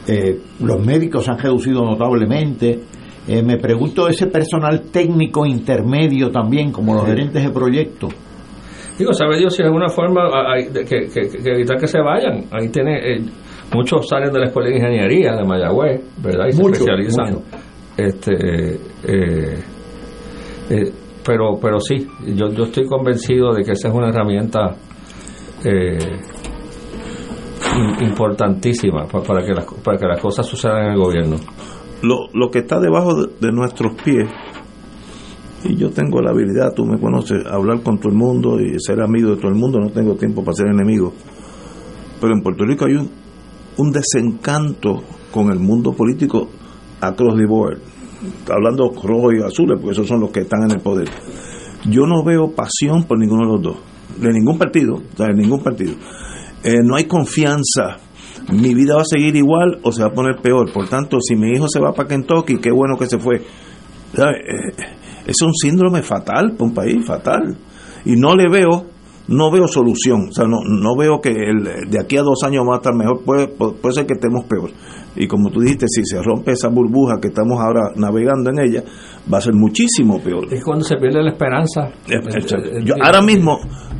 eh, los médicos se han reducido notablemente. Eh, me pregunto ese personal técnico intermedio también, como los gerentes de proyectos. Digo, sabe Dios si de alguna forma hay de- que, que- que evitar que se vayan. Ahí tiene, eh, muchos salen de la escuela de ingeniería de Mayagüez, ¿verdad? Y se Mucho, especializan. mucho. Este, eh, eh, pero, pero sí, yo, yo estoy convencido de que esa es una herramienta eh, im- importantísima pa- para, que las, para que las cosas sucedan en el gobierno. lo, lo que está debajo de, de nuestros pies, y yo tengo la habilidad, tú me conoces, hablar con todo el mundo y ser amigo de todo el mundo, no tengo tiempo para ser enemigo, pero en Puerto Rico hay un, un desencanto con el mundo político across the board, hablando rojo y azules, porque esos son los que están en el poder. Yo no veo pasión por ninguno de los dos, de ningún partido, de ningún partido. Eh, no hay confianza. Mi vida va a seguir igual o se va a poner peor. Por tanto, si mi hijo se va para Kentucky, qué bueno que se fue. ¿Sabe? Eh, es un síndrome fatal para un país, fatal. Y no le veo, no veo solución. O sea, no, no veo que el, de aquí a dos años va a estar mejor. Puede, puede ser que estemos peor. Y como tú dijiste, si se rompe esa burbuja que estamos ahora navegando en ella, va a ser muchísimo peor. Es cuando se pierde la esperanza. Yo, ahora mismo,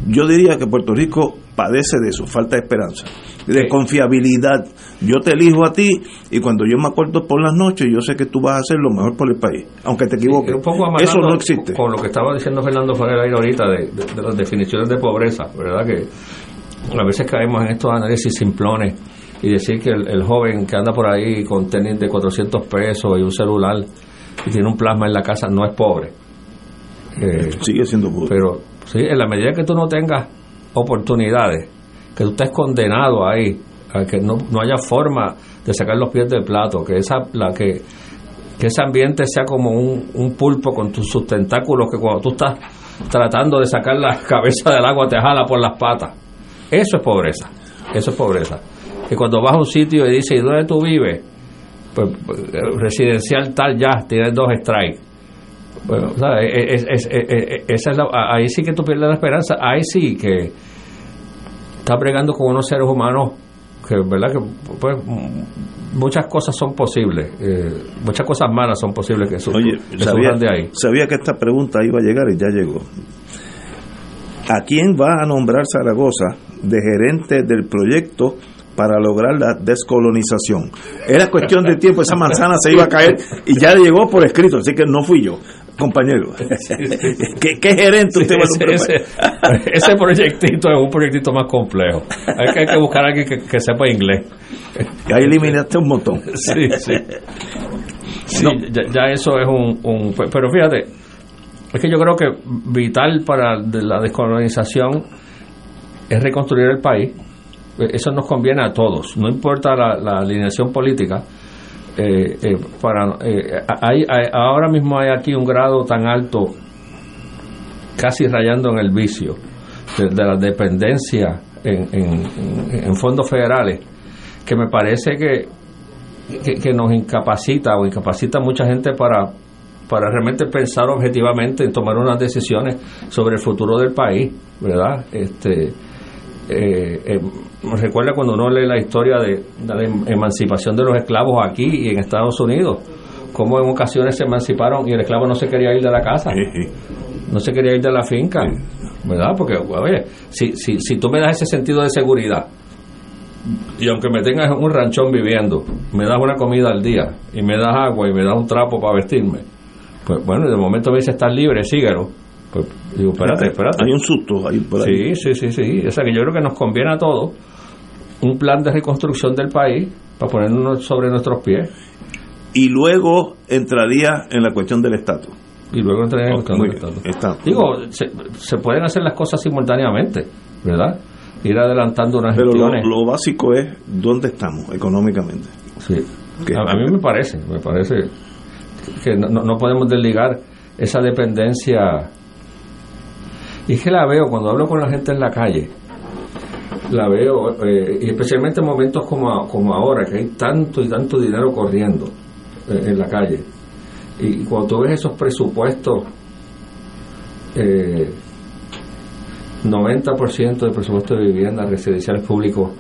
yo diría que Puerto Rico padece de eso, falta de esperanza, de confiabilidad. Yo te elijo a ti y cuando yo me acuerdo por las noches, yo sé que tú vas a hacer lo mejor por el país, aunque te equivoques. un poco eso no existe. Con lo que estaba diciendo Fernando aire ahorita de, de- de las definiciones de pobreza, ¿verdad? Que a veces caemos en estos análisis simplones y decir que el, el joven que anda por ahí con tenis de 400 pesos y un celular y tiene un plasma en la casa no es pobre. Eh, Sigue siendo pobre. Pero sí, en la medida que tú no tengas oportunidades, que tú estés condenado ahí, a que no, no haya forma de sacar los pies del plato, que esa la que que ese ambiente sea como un, un pulpo con tus sus tentáculos que cuando tú estás tratando de sacar la cabeza del agua te jala por las patas. Eso es pobreza. Eso es pobreza. Que cuando vas a un sitio y dices, ¿y dónde tú vives? Pues eh, residencial tal ya, tienes dos strikes. Bueno, ¿sabes? Es- es- es- es- esa es la- ahí sí que tú pierdes la esperanza. Ahí sí que estás bregando con unos seres humanos que, ¿verdad? Que pues, muchas cosas son posibles. eh, muchas cosas malas son posibles que, su- Oye, que sabía, de ahí. sabía que esta pregunta iba a llegar y ya llegó. ¿A quién va a nombrar Zaragoza de gerente del proyecto para lograr la descolonización? Era cuestión de tiempo, esa manzana se iba a caer y ya llegó por escrito, así que no fui yo, compañero. ¿Qué, qué gerente usted va a ese, ese- proyectito es un proyectito más complejo. Hay que, hay que buscar a alguien que, que sepa inglés. Y ahí eliminaste un montón. Sí, sí. Sí, ya, ya eso es un, un- Pero fíjate, es que yo creo que vital para la descolonización es reconstruir el país Eso nos conviene a todos, no importa la, alineación política. eh, eh, para, eh, hay- ahora mismo hay aquí un grado tan alto, casi rayando en el vicio, de, la dependencia en, en- fondos federales, que me parece que, que, que nos incapacita o incapacita a mucha gente para, para realmente pensar objetivamente en tomar unas decisiones sobre el futuro del país, ¿verdad? Este, eh, eh, recuerda cuando uno lee la historia de, de la em- emancipación de los esclavos aquí y en Estados Unidos, cómo en ocasiones se emanciparon y el esclavo no se quería ir de la casa, no se quería ir de la finca, ¿verdad? Porque, oye, si, si, si tú me das ese sentido de seguridad, y aunque me tengas en un ranchón viviendo, me das una comida al día, y me das agua, y me das un trapo para vestirme, pues bueno, de momento me dice, estás libre, síguelo. Pues digo, espérate, espérate. Hay un susto ahí por ahí. Sí, sí, sí, sí. O sea que yo creo que nos conviene a todos un plan de reconstrucción del país para ponernos sobre nuestros pies. Y luego entraría en la cuestión del estatus. Y luego entraría en la cuestión del estatus. Está. Digo, se, se pueden hacer las cosas simultáneamente, ¿verdad? Ir adelantando unas Pero lo, gestiones. lo básico es dónde estamos económicamente. Sí. A, a mí me parece, me parece que no- no podemos desligar esa dependencia. Y es que la veo cuando hablo con la gente en la calle, la veo, eh, y especialmente en momentos como, como ahora, que hay tanto y tanto dinero corriendo eh, en la calle. Y cuando tú ves esos presupuestos, eh, 90% del presupuesto de vivienda residenciales públicos,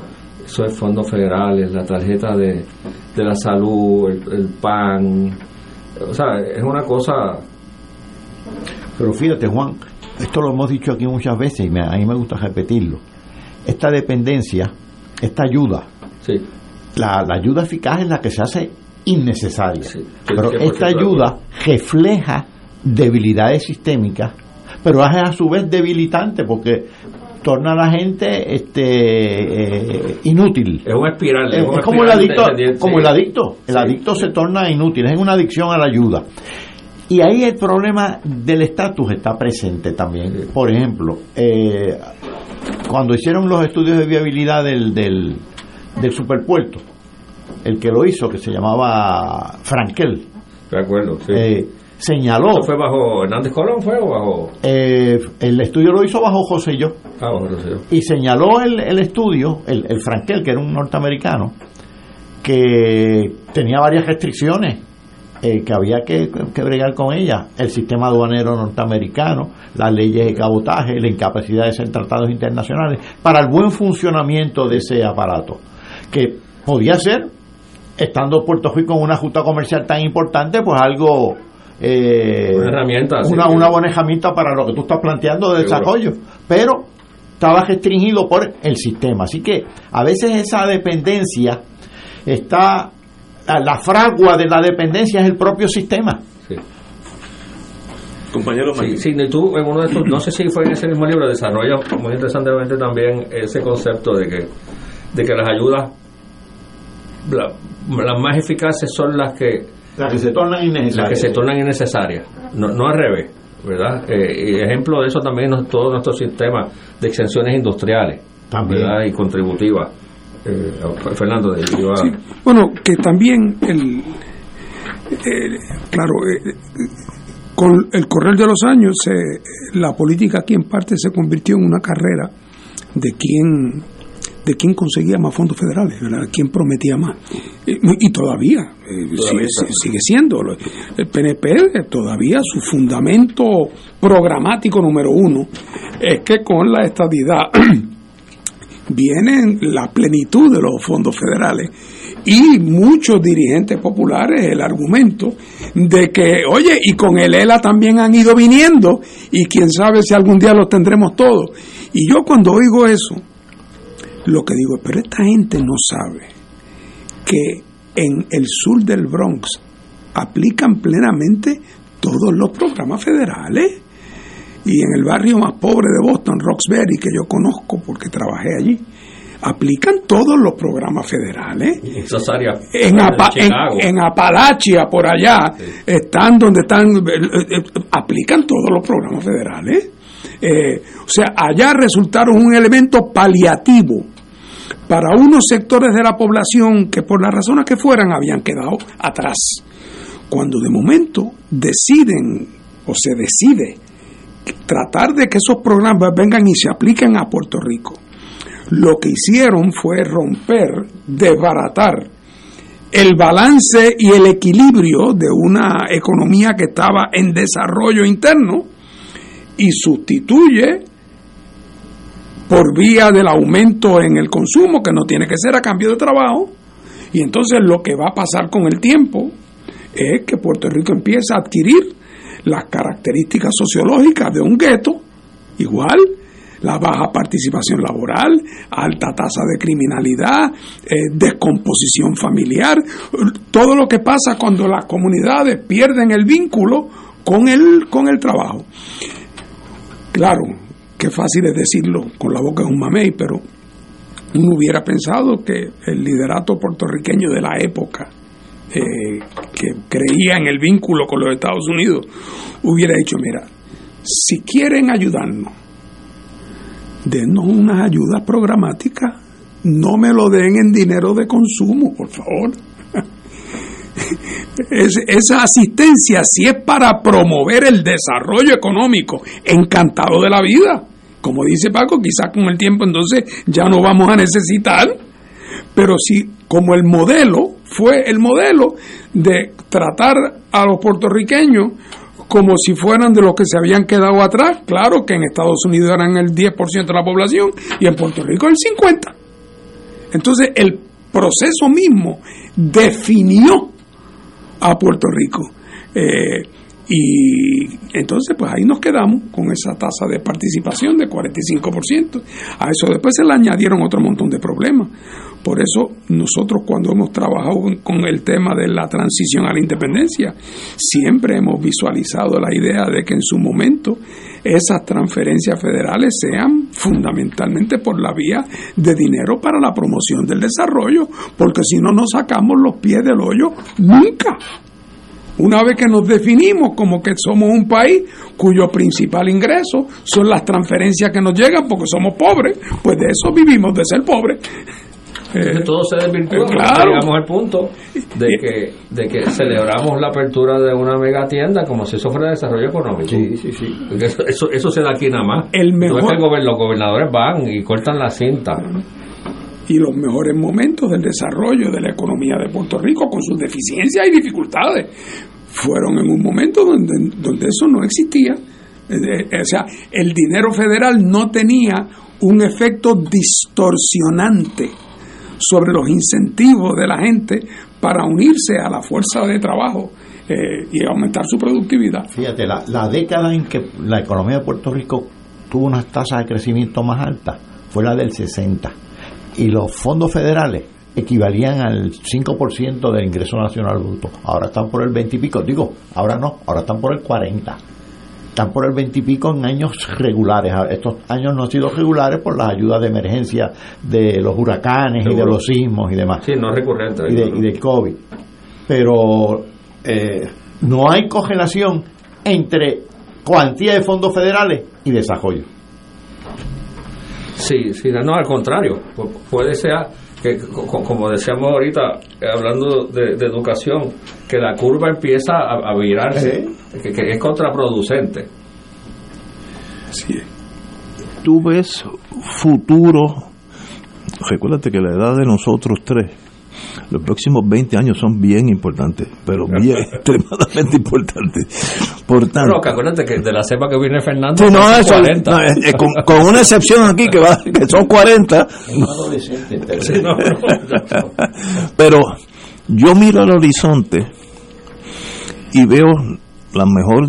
eso es fondos federales, la tarjeta de, de la salud, el, el PAN, o sea, es una cosa... Pero fíjate, Juan, esto lo hemos dicho aquí muchas veces y me- a mí me gusta repetirlo. Esta dependencia, esta ayuda, la, la ayuda eficaz es la que se hace innecesaria. pero 100% esta ayuda refleja debilidades sistémicas, pero es a su vez debilitante porque torna a la gente este eh, inútil. Es una espiral. Es, como el adicto, como el adicto. El Sí. adicto se torna inútil, es una adicción a la ayuda. Y ahí el problema del estatus está presente también. Por ejemplo, eh, cuando hicieron los estudios de viabilidad del, del, del superpuerto, el que lo hizo, que se llamaba Frankel, De acuerdo, sí. eh, señaló, ¿Eso fue bajo Hernández Colón fue o bajo...? eh, el estudio lo hizo bajo José Yo, Ah, bajo y señaló el, el estudio, el, el Frankel, que era un norteamericano, que tenía varias restricciones eh, que había que, que bregar con ellas. El sistema aduanero norteamericano, las leyes de cabotaje, la incapacidad de hacer tratados internacionales, para el buen funcionamiento de ese aparato. Que podía ser, estando Puerto Rico en una justa comercial tan importante, pues algo... eh, Una herramienta, una, una buena herramienta para lo que tú estás planteando de Seguro. desarrollo. Pero estaba restringido por el sistema. Así que a veces esa dependencia está, la, fragua de la dependencia es el propio sistema. Compañero Sí, sí, y tú en uno de estos, no sé si fue en ese mismo libro, desarrolla muy interesantemente también ese concepto de que, de que las ayudas, la- las más eficaces son las que, Las que se tornan innecesarias. las que se tornan innecesarias, no, no al revés, ¿verdad? Eh, y ejemplo de eso también es todo nuestro sistema de exenciones industriales, También. ¿verdad? Y contributivas. Eh, Fernando, de- Sí, bueno, que también el, eh, claro, eh, con el correr de los años, eh, la política aquí en parte se convirtió en una carrera de quién de quién conseguía más fondos federales, ¿verdad? quién prometía más. Y, y todavía, sigue, sigue siendo. El PNP todavía su fundamento programático número uno es que con la estadidad viene la plenitud de los fondos federales y muchos dirigentes populares el argumento de que, oye, y con el ELA también han ido viniendo y quién sabe si algún día los tendremos todos. Y yo cuando oigo eso, lo que digo, pero esta gente no sabe que en el sur del Bronx aplican plenamente todos los programas federales. Y en el barrio más pobre de Boston, Roxbury, que yo conozco porque trabajé allí, aplican todos los programas federales. esas áreas En, Apa- en, en Apalachia, por allá, están donde están, eh, eh, aplican todos los programas federales. Eh, o sea, allá resultaron un elemento paliativo para unos sectores de la población que por las razones que fueran habían quedado atrás. Cuando de momento deciden o se decide tratar de que esos programas vengan y se apliquen a Puerto Rico, lo que hicieron fue romper, desbaratar el balance y el equilibrio de una economía que estaba en desarrollo interno y sustituye por vía del aumento en el consumo, que no tiene que ser a cambio de trabajo, y entonces lo que va a pasar con el tiempo es que Puerto Rico empieza a adquirir las características sociológicas de un gueto, igual, la baja participación laboral, alta tasa de criminalidad, eh, descomposición familiar, todo lo que pasa cuando las comunidades pierden el vínculo con el, con el trabajo. Claro, qué fácil es decirlo con la boca de un mamey, pero uno hubiera pensado que el liderato puertorriqueño de la época, que creía en el vínculo con los Estados Unidos, hubiera dicho, mira, si quieren ayudarnos, denos unas ayudas programáticas, no me lo den en dinero de consumo, por favor. esa asistencia, si es para promover el desarrollo económico, encantado de la vida. Como dice Paco, quizás con el tiempo entonces ya no vamos a necesitar, pero si como el modelo fue el modelo de tratar a los puertorriqueños como si fueran de los que se habían quedado atrás, claro que en Estados Unidos eran el 10% de la población y en Puerto Rico el 50%. Entonces el proceso mismo definió a Puerto Rico. Eh, y entonces, pues ahí nos quedamos con esa tasa de participación de 45%. A eso después se le añadieron otro montón de problemas. Por eso nosotros cuando hemos trabajado con el tema de la transición a la independencia, siempre hemos visualizado la idea de que en su momento esas transferencias federales sean fundamentalmente por la vía de dinero para la promoción del desarrollo, porque si no nos sacamos los pies del hoyo, nunca. Una vez que nos definimos como que somos un país cuyo principal ingreso son las transferencias que nos llegan porque somos pobres, pues de eso vivimos, de ser pobres. Eh, todo se desvirtúa claro. llegamos al punto de que, de que celebramos la apertura de una mega tienda como si eso fuera desarrollo económico. Sí, sí, sí. Eso, eso, eso se da aquí nada más. El No es mejor- que los gobernadores van y cortan la cinta. Y los mejores momentos del desarrollo de la economía de Puerto Rico con sus deficiencias y dificultades fueron en un momento donde, donde eso no existía. Eh, O sea, el dinero federal no tenía un efecto distorsionante sobre los incentivos de la gente para unirse a la fuerza de trabajo eh, y aumentar su productividad. Fíjate, la, la década en que la economía de Puerto Rico tuvo unas tasas de crecimiento más altas fue la del 60. Y los fondos federales equivalían al 5% del ingreso nacional bruto. Ahora están por el 20 y pico. Digo, ahora no, ahora están por el 40. Están por el 20 y pico en años regulares. Estos años no han sido regulares por las ayudas de emergencia de los huracanes y de los sismos y demás Sí, no recurrente. y, de- y del COVID. Pero eh, no hay correlación entre cuantía de fondos federales y desarrollo. Sí, sí, no, al contrario. Pu- Puede ser que, co- co- como decíamos ahorita, eh, hablando de, de educación, que la curva empieza a, a virarse, que, que es contraproducente. tú ves futuro, recuérdate que la edad de nosotros tres, los próximos 20 años son bien importantes, pero bien extremadamente importantes. Por tanto, Pero que acuérdate que de la cepa que viene Fernando, Sí, no, son eso, 40. no, eh, eh, con, con una excepción aquí que va que son 40 Sí, no, no, pero yo miro al horizonte y veo la mejor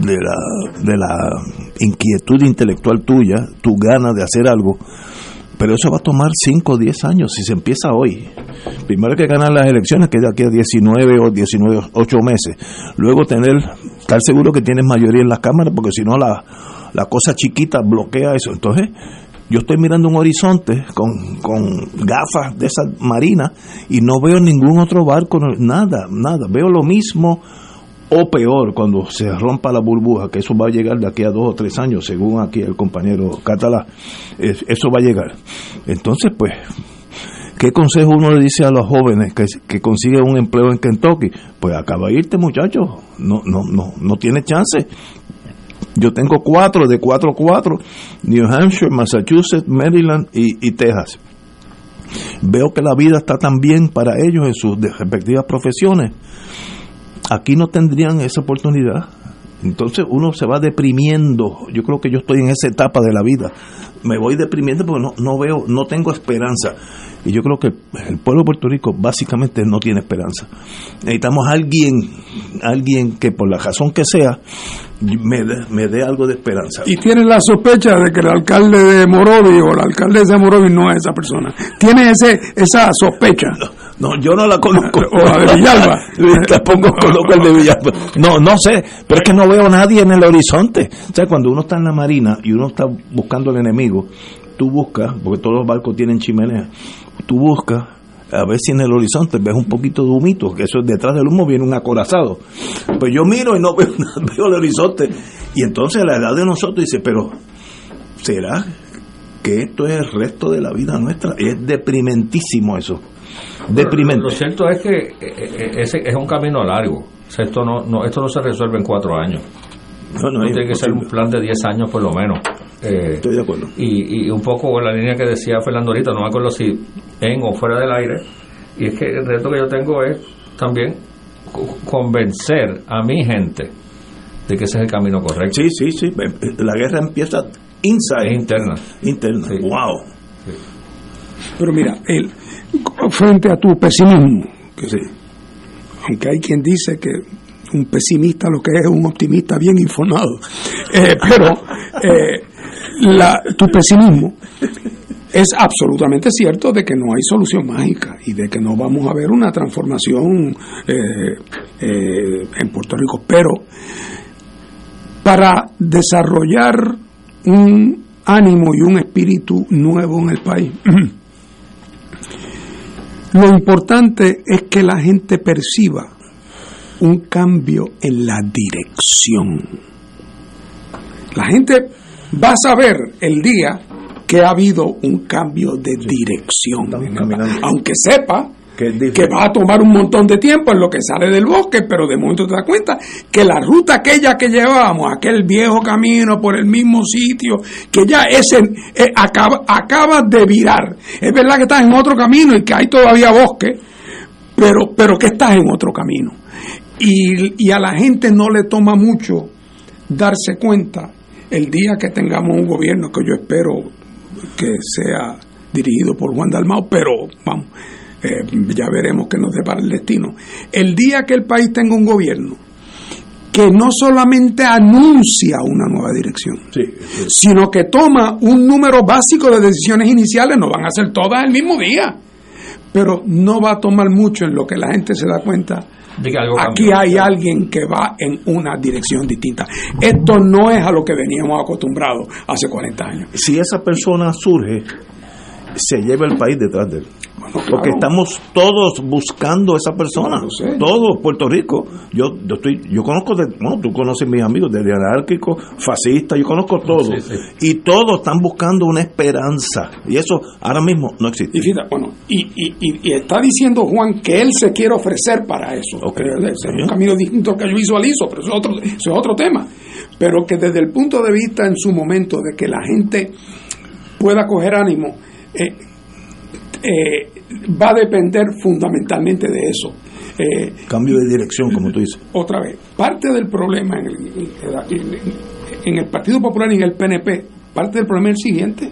de la, de la inquietud intelectual tuya, tu ganas de hacer algo, pero eso va a tomar 5 o 10 años si se empieza hoy. Primero que ganar las elecciones, que es de aquí a 19 o 19, 8 meses. Luego tener, estar seguro que tienes mayoría en las cámaras, porque si no la, la cosa chiquita bloquea eso. Entonces, yo estoy mirando un horizonte con, con gafas de esas marinas y no veo ningún otro barco, nada, nada. Veo lo mismo o peor, cuando se rompa la burbuja, que eso va a llegar de aquí a dos o tres años, según aquí el compañero Catalá, es- eso va a llegar. Entonces, pues, ¿qué consejo uno le dice a los jóvenes que, consiguen un empleo en Kentucky? Pues acaba de irte, muchacho, no, no, no, no tiene chance. Yo tengo cuatro, de cuatro cuatro, New Hampshire, Massachusetts, Maryland y, y Texas. Veo que la vida está tan bien para ellos en sus respectivas profesiones. Aquí no tendrían esa oportunidad. Entonces uno se va deprimiendo. Yo creo que yo estoy en esa etapa de la vida. Me voy deprimiendo porque no, no veo, no tengo esperanza. Y yo creo que el pueblo de Puerto Rico básicamente no tiene esperanza. Necesitamos alguien, alguien que por la razón que sea, me dé, me dé algo de esperanza. Y tienes la sospecha de que el alcalde de Morovi o la alcaldesa de Morovi no es esa persona. Tienes ese, esa sospecha. No, yo no la conozco. O la de Villalba. Tampoco conozco el de Villalba. No, no sé, pero es que no veo a nadie en el horizonte. O sea, cuando uno está en la marina y uno está buscando al enemigo, tú buscas, porque todos los barcos tienen chimenea, tú buscas a ver si en el horizonte ves un poquito de humito, que eso detrás del humo viene un acorazado. Pues yo miro y no veo nada, veo el horizonte. Y entonces la edad de nosotros dice, pero ¿será que esto es el resto de la vida nuestra? Es deprimentísimo eso. Deprimente. Lo cierto es que eh, eh, ese es un camino largo. O sea, esto no, no, esto no se resuelve en cuatro años. No, no, es tiene que ser un plan de 10 años por lo menos. Eh, Estoy de acuerdo. y, y un poco la línea que decía Fernando ahorita, no me acuerdo si en o fuera del aire, y es que el reto que yo tengo es también co- convencer a mi gente de que ese es el camino correcto. Sí, sí, sí. La guerra empieza inside. interna. Interna. Wow. Pero mira, el, frente a tu pesimismo, que aunque hay quien dice que un pesimista lo que es es un optimista bien informado, eh, pero eh, la- tu pesimismo es absolutamente cierto de que no hay solución mágica y de que no vamos a ver una transformación eh, eh, en Puerto Rico, pero para desarrollar un ánimo y un espíritu nuevo en el país. Lo importante es que la gente perciba un cambio en la dirección. La gente va a saber el día que ha habido un cambio de dirección, aunque sepa que va a tomar un montón de tiempo en lo que sale del bosque, pero de momento te das cuenta que la ruta aquella que llevábamos, aquel viejo camino por el mismo sitio, que ya ese eh, acaba, acaba de virar. Es verdad que estás en otro camino y que hay todavía bosque, pero, pero que estás en otro camino. Y, y a la gente no le toma mucho darse cuenta el día que tengamos un gobierno que yo espero que sea dirigido por Juan Dalmao, pero vamos, eh, ya veremos qué nos depara el destino. El día que el país tenga un gobierno que no solamente anuncia una nueva dirección, sino que toma un número básico de decisiones iniciales, no van a ser todas el mismo día, pero no va a tomar mucho en lo que la gente se da cuenta. De que algo Aquí cambió. hay alguien que va en una dirección distinta. Esto no es a lo que veníamos acostumbrados hace 40 años. Si esa persona surge, se lleva el país detrás de él. Porque estamos todos buscando a esa persona. Todos, Puerto Rico. Yo, yo estoy, yo conozco, de, no, tú conoces mis amigos, desde anárquicos, fascistas, yo conozco todos. Y todos están buscando una esperanza. Y eso ahora mismo no existe. Y fíjate, bueno, y, y- y- y está diciendo Juan que él se quiere ofrecer para eso. Eh, Es un camino distinto que yo visualizo, pero eso es, otro, eso es otro tema. Pero que desde el punto de vista en su momento de que la gente pueda coger ánimo, eh, eh, va a depender fundamentalmente de eso. Eh, Cambio de dirección, como tú dices. otra vez, parte del problema en el, en- en el Partido Popular y en el PNP, parte del problema es el siguiente,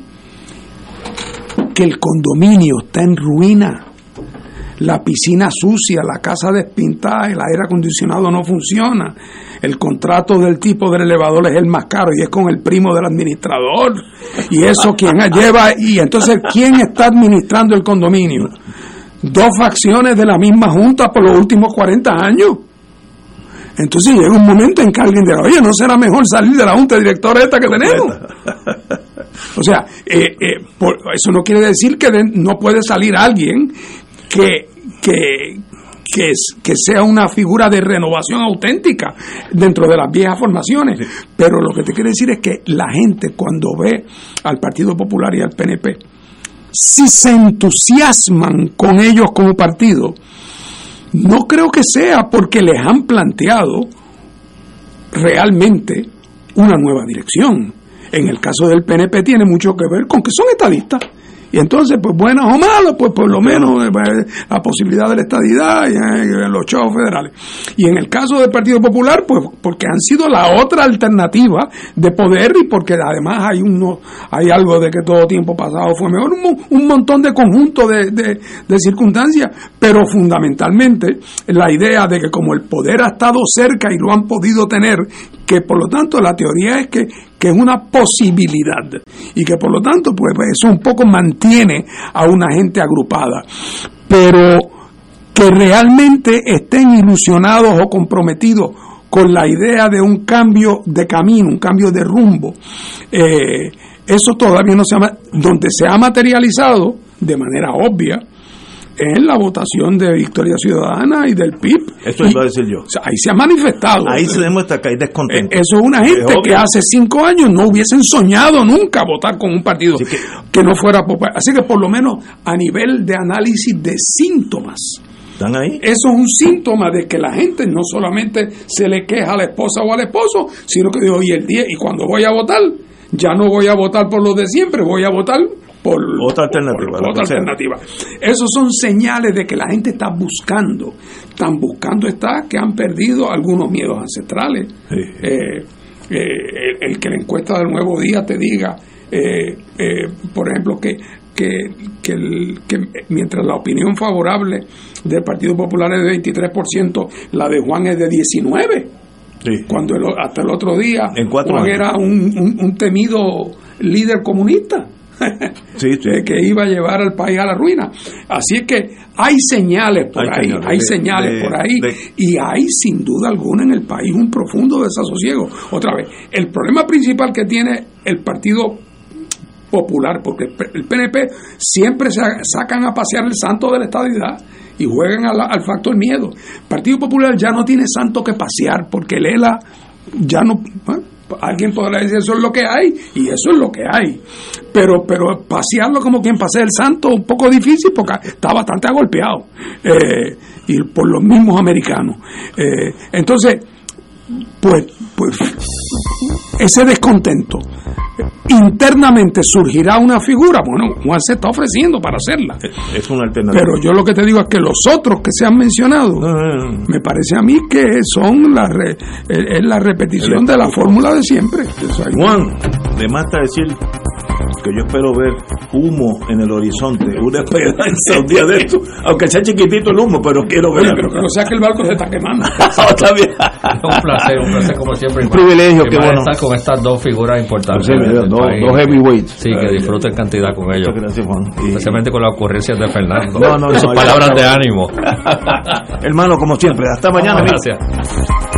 que el condominio está en ruina, la piscina sucia, la casa despintada, el aire acondicionado no funciona, el contrato del tipo del elevador es el más caro y es con el primo del administrador, y eso quien lleva, y entonces, ¿quién está administrando el condominio? Dos facciones de la misma junta por los últimos 40 años. Entonces llega un momento en que alguien dirá, oye, ¿no será mejor salir de la junta de directores esta que tenemos? O sea, eh, eh, por- eso no quiere decir que de- no puede salir alguien que, que, que, es, que sea una figura de renovación auténtica dentro de las viejas formaciones. Pero lo que te quiero decir es que la gente cuando ve al Partido Popular y al PNP, si se entusiasman con ellos como partido, no creo que sea porque les han planteado realmente una nueva dirección. En el caso del PNP tiene mucho que ver con que son estadistas y entonces, pues buenas o malas, pues por lo menos eh, pues, la posibilidad de la estadidad y eh, los chavos federales. Y en el caso del Partido Popular, pues porque han sido la otra alternativa de poder y porque además hay uno, hay algo de que todo tiempo pasado fue mejor, un, un montón de conjuntos de, de, de circunstancias, pero fundamentalmente la idea de que como el poder ha estado cerca y lo han podido tener, que por lo tanto la teoría es que, que es una posibilidad y que por lo tanto pues eso un poco mantiene a una gente agrupada. Pero que realmente estén ilusionados o comprometidos con la idea de un cambio de camino, un cambio de rumbo, eh, eso todavía no se ha, donde se ha materializado de manera obvia, en la votación de Victoria Ciudadana y del PIB. Eso iba a decir yo. O sea, ahí se ha manifestado. Ahí se demuestra que hay descontento. Eso es una gente que hace cinco años no hubiesen soñado nunca votar con un partido que, que, no fuera popular. Así que por lo menos a nivel de análisis de síntomas. ¿Están ahí? Eso es un síntoma de que la gente no solamente se le queja a la esposa o al esposo, sino que oye, el día, y cuando voy a votar, ya no voy a votar por los de siempre, voy a votar por otra alternativa. Por otra alternativa. Esos son señales de que la gente está buscando. Están buscando está que han perdido algunos miedos ancestrales. Sí. Eh, eh, el, el, que la encuesta del nuevo día te diga, eh, por ejemplo, que, que, que, el, que, mientras la opinión favorable del Partido Popular es de 23%, la de Juan es de 19%. Sí. Cuando el, hasta el otro día en Juan años. era un, un, un temido líder comunista. sí, sí. que iba a llevar al país a la ruina. Así es que hay señales por Hay ahí, señales hay de- señales de- por ahí de- y hay sin duda alguna en el país un profundo desasosiego. Otra vez, el problema principal que tiene el Partido Popular, porque el PNP siempre sacan a pasear el santo de la estadidad y juegan al factor miedo. El Partido Popular ya no tiene santo que pasear porque el ELA ya no... ¿eh? Alguien podrá decir eso es lo que hay y eso es lo que hay. Pero pero pasearlo como quien pasea el santo un poco difícil porque está bastante agolpeado eh, y por los mismos americanos. Eh, entonces, pues, pues ese descontento internamente surgirá una figura. Bueno, Juan se está ofreciendo para hacerla. Es una alternativa. Pero yo lo que te digo es que los otros que se han mencionado, me parece a mí que son la, re- es es la repetición de la fórmula de siempre. Juan, de más está decir que yo espero ver humo en el horizonte, una esperanza un día de esto, aunque sea chiquitito el humo, pero quiero ver. Oye, pero que no sea que el barco se está quemando. Está bien. un placer, un placer como siempre. Un privilegio, más bueno. estar con estas dos figuras importantes. Sí, mira, del dos- país. dos heavyweights. Sí, que disfruten cantidad con ellos. Muchas gracias, Juan. Y- Especialmente con las ocurrencias de Fernando. No, no, Y sus no, palabras ya- de ánimo. Hermano, como siempre, hasta mañana. amigo. Gracias.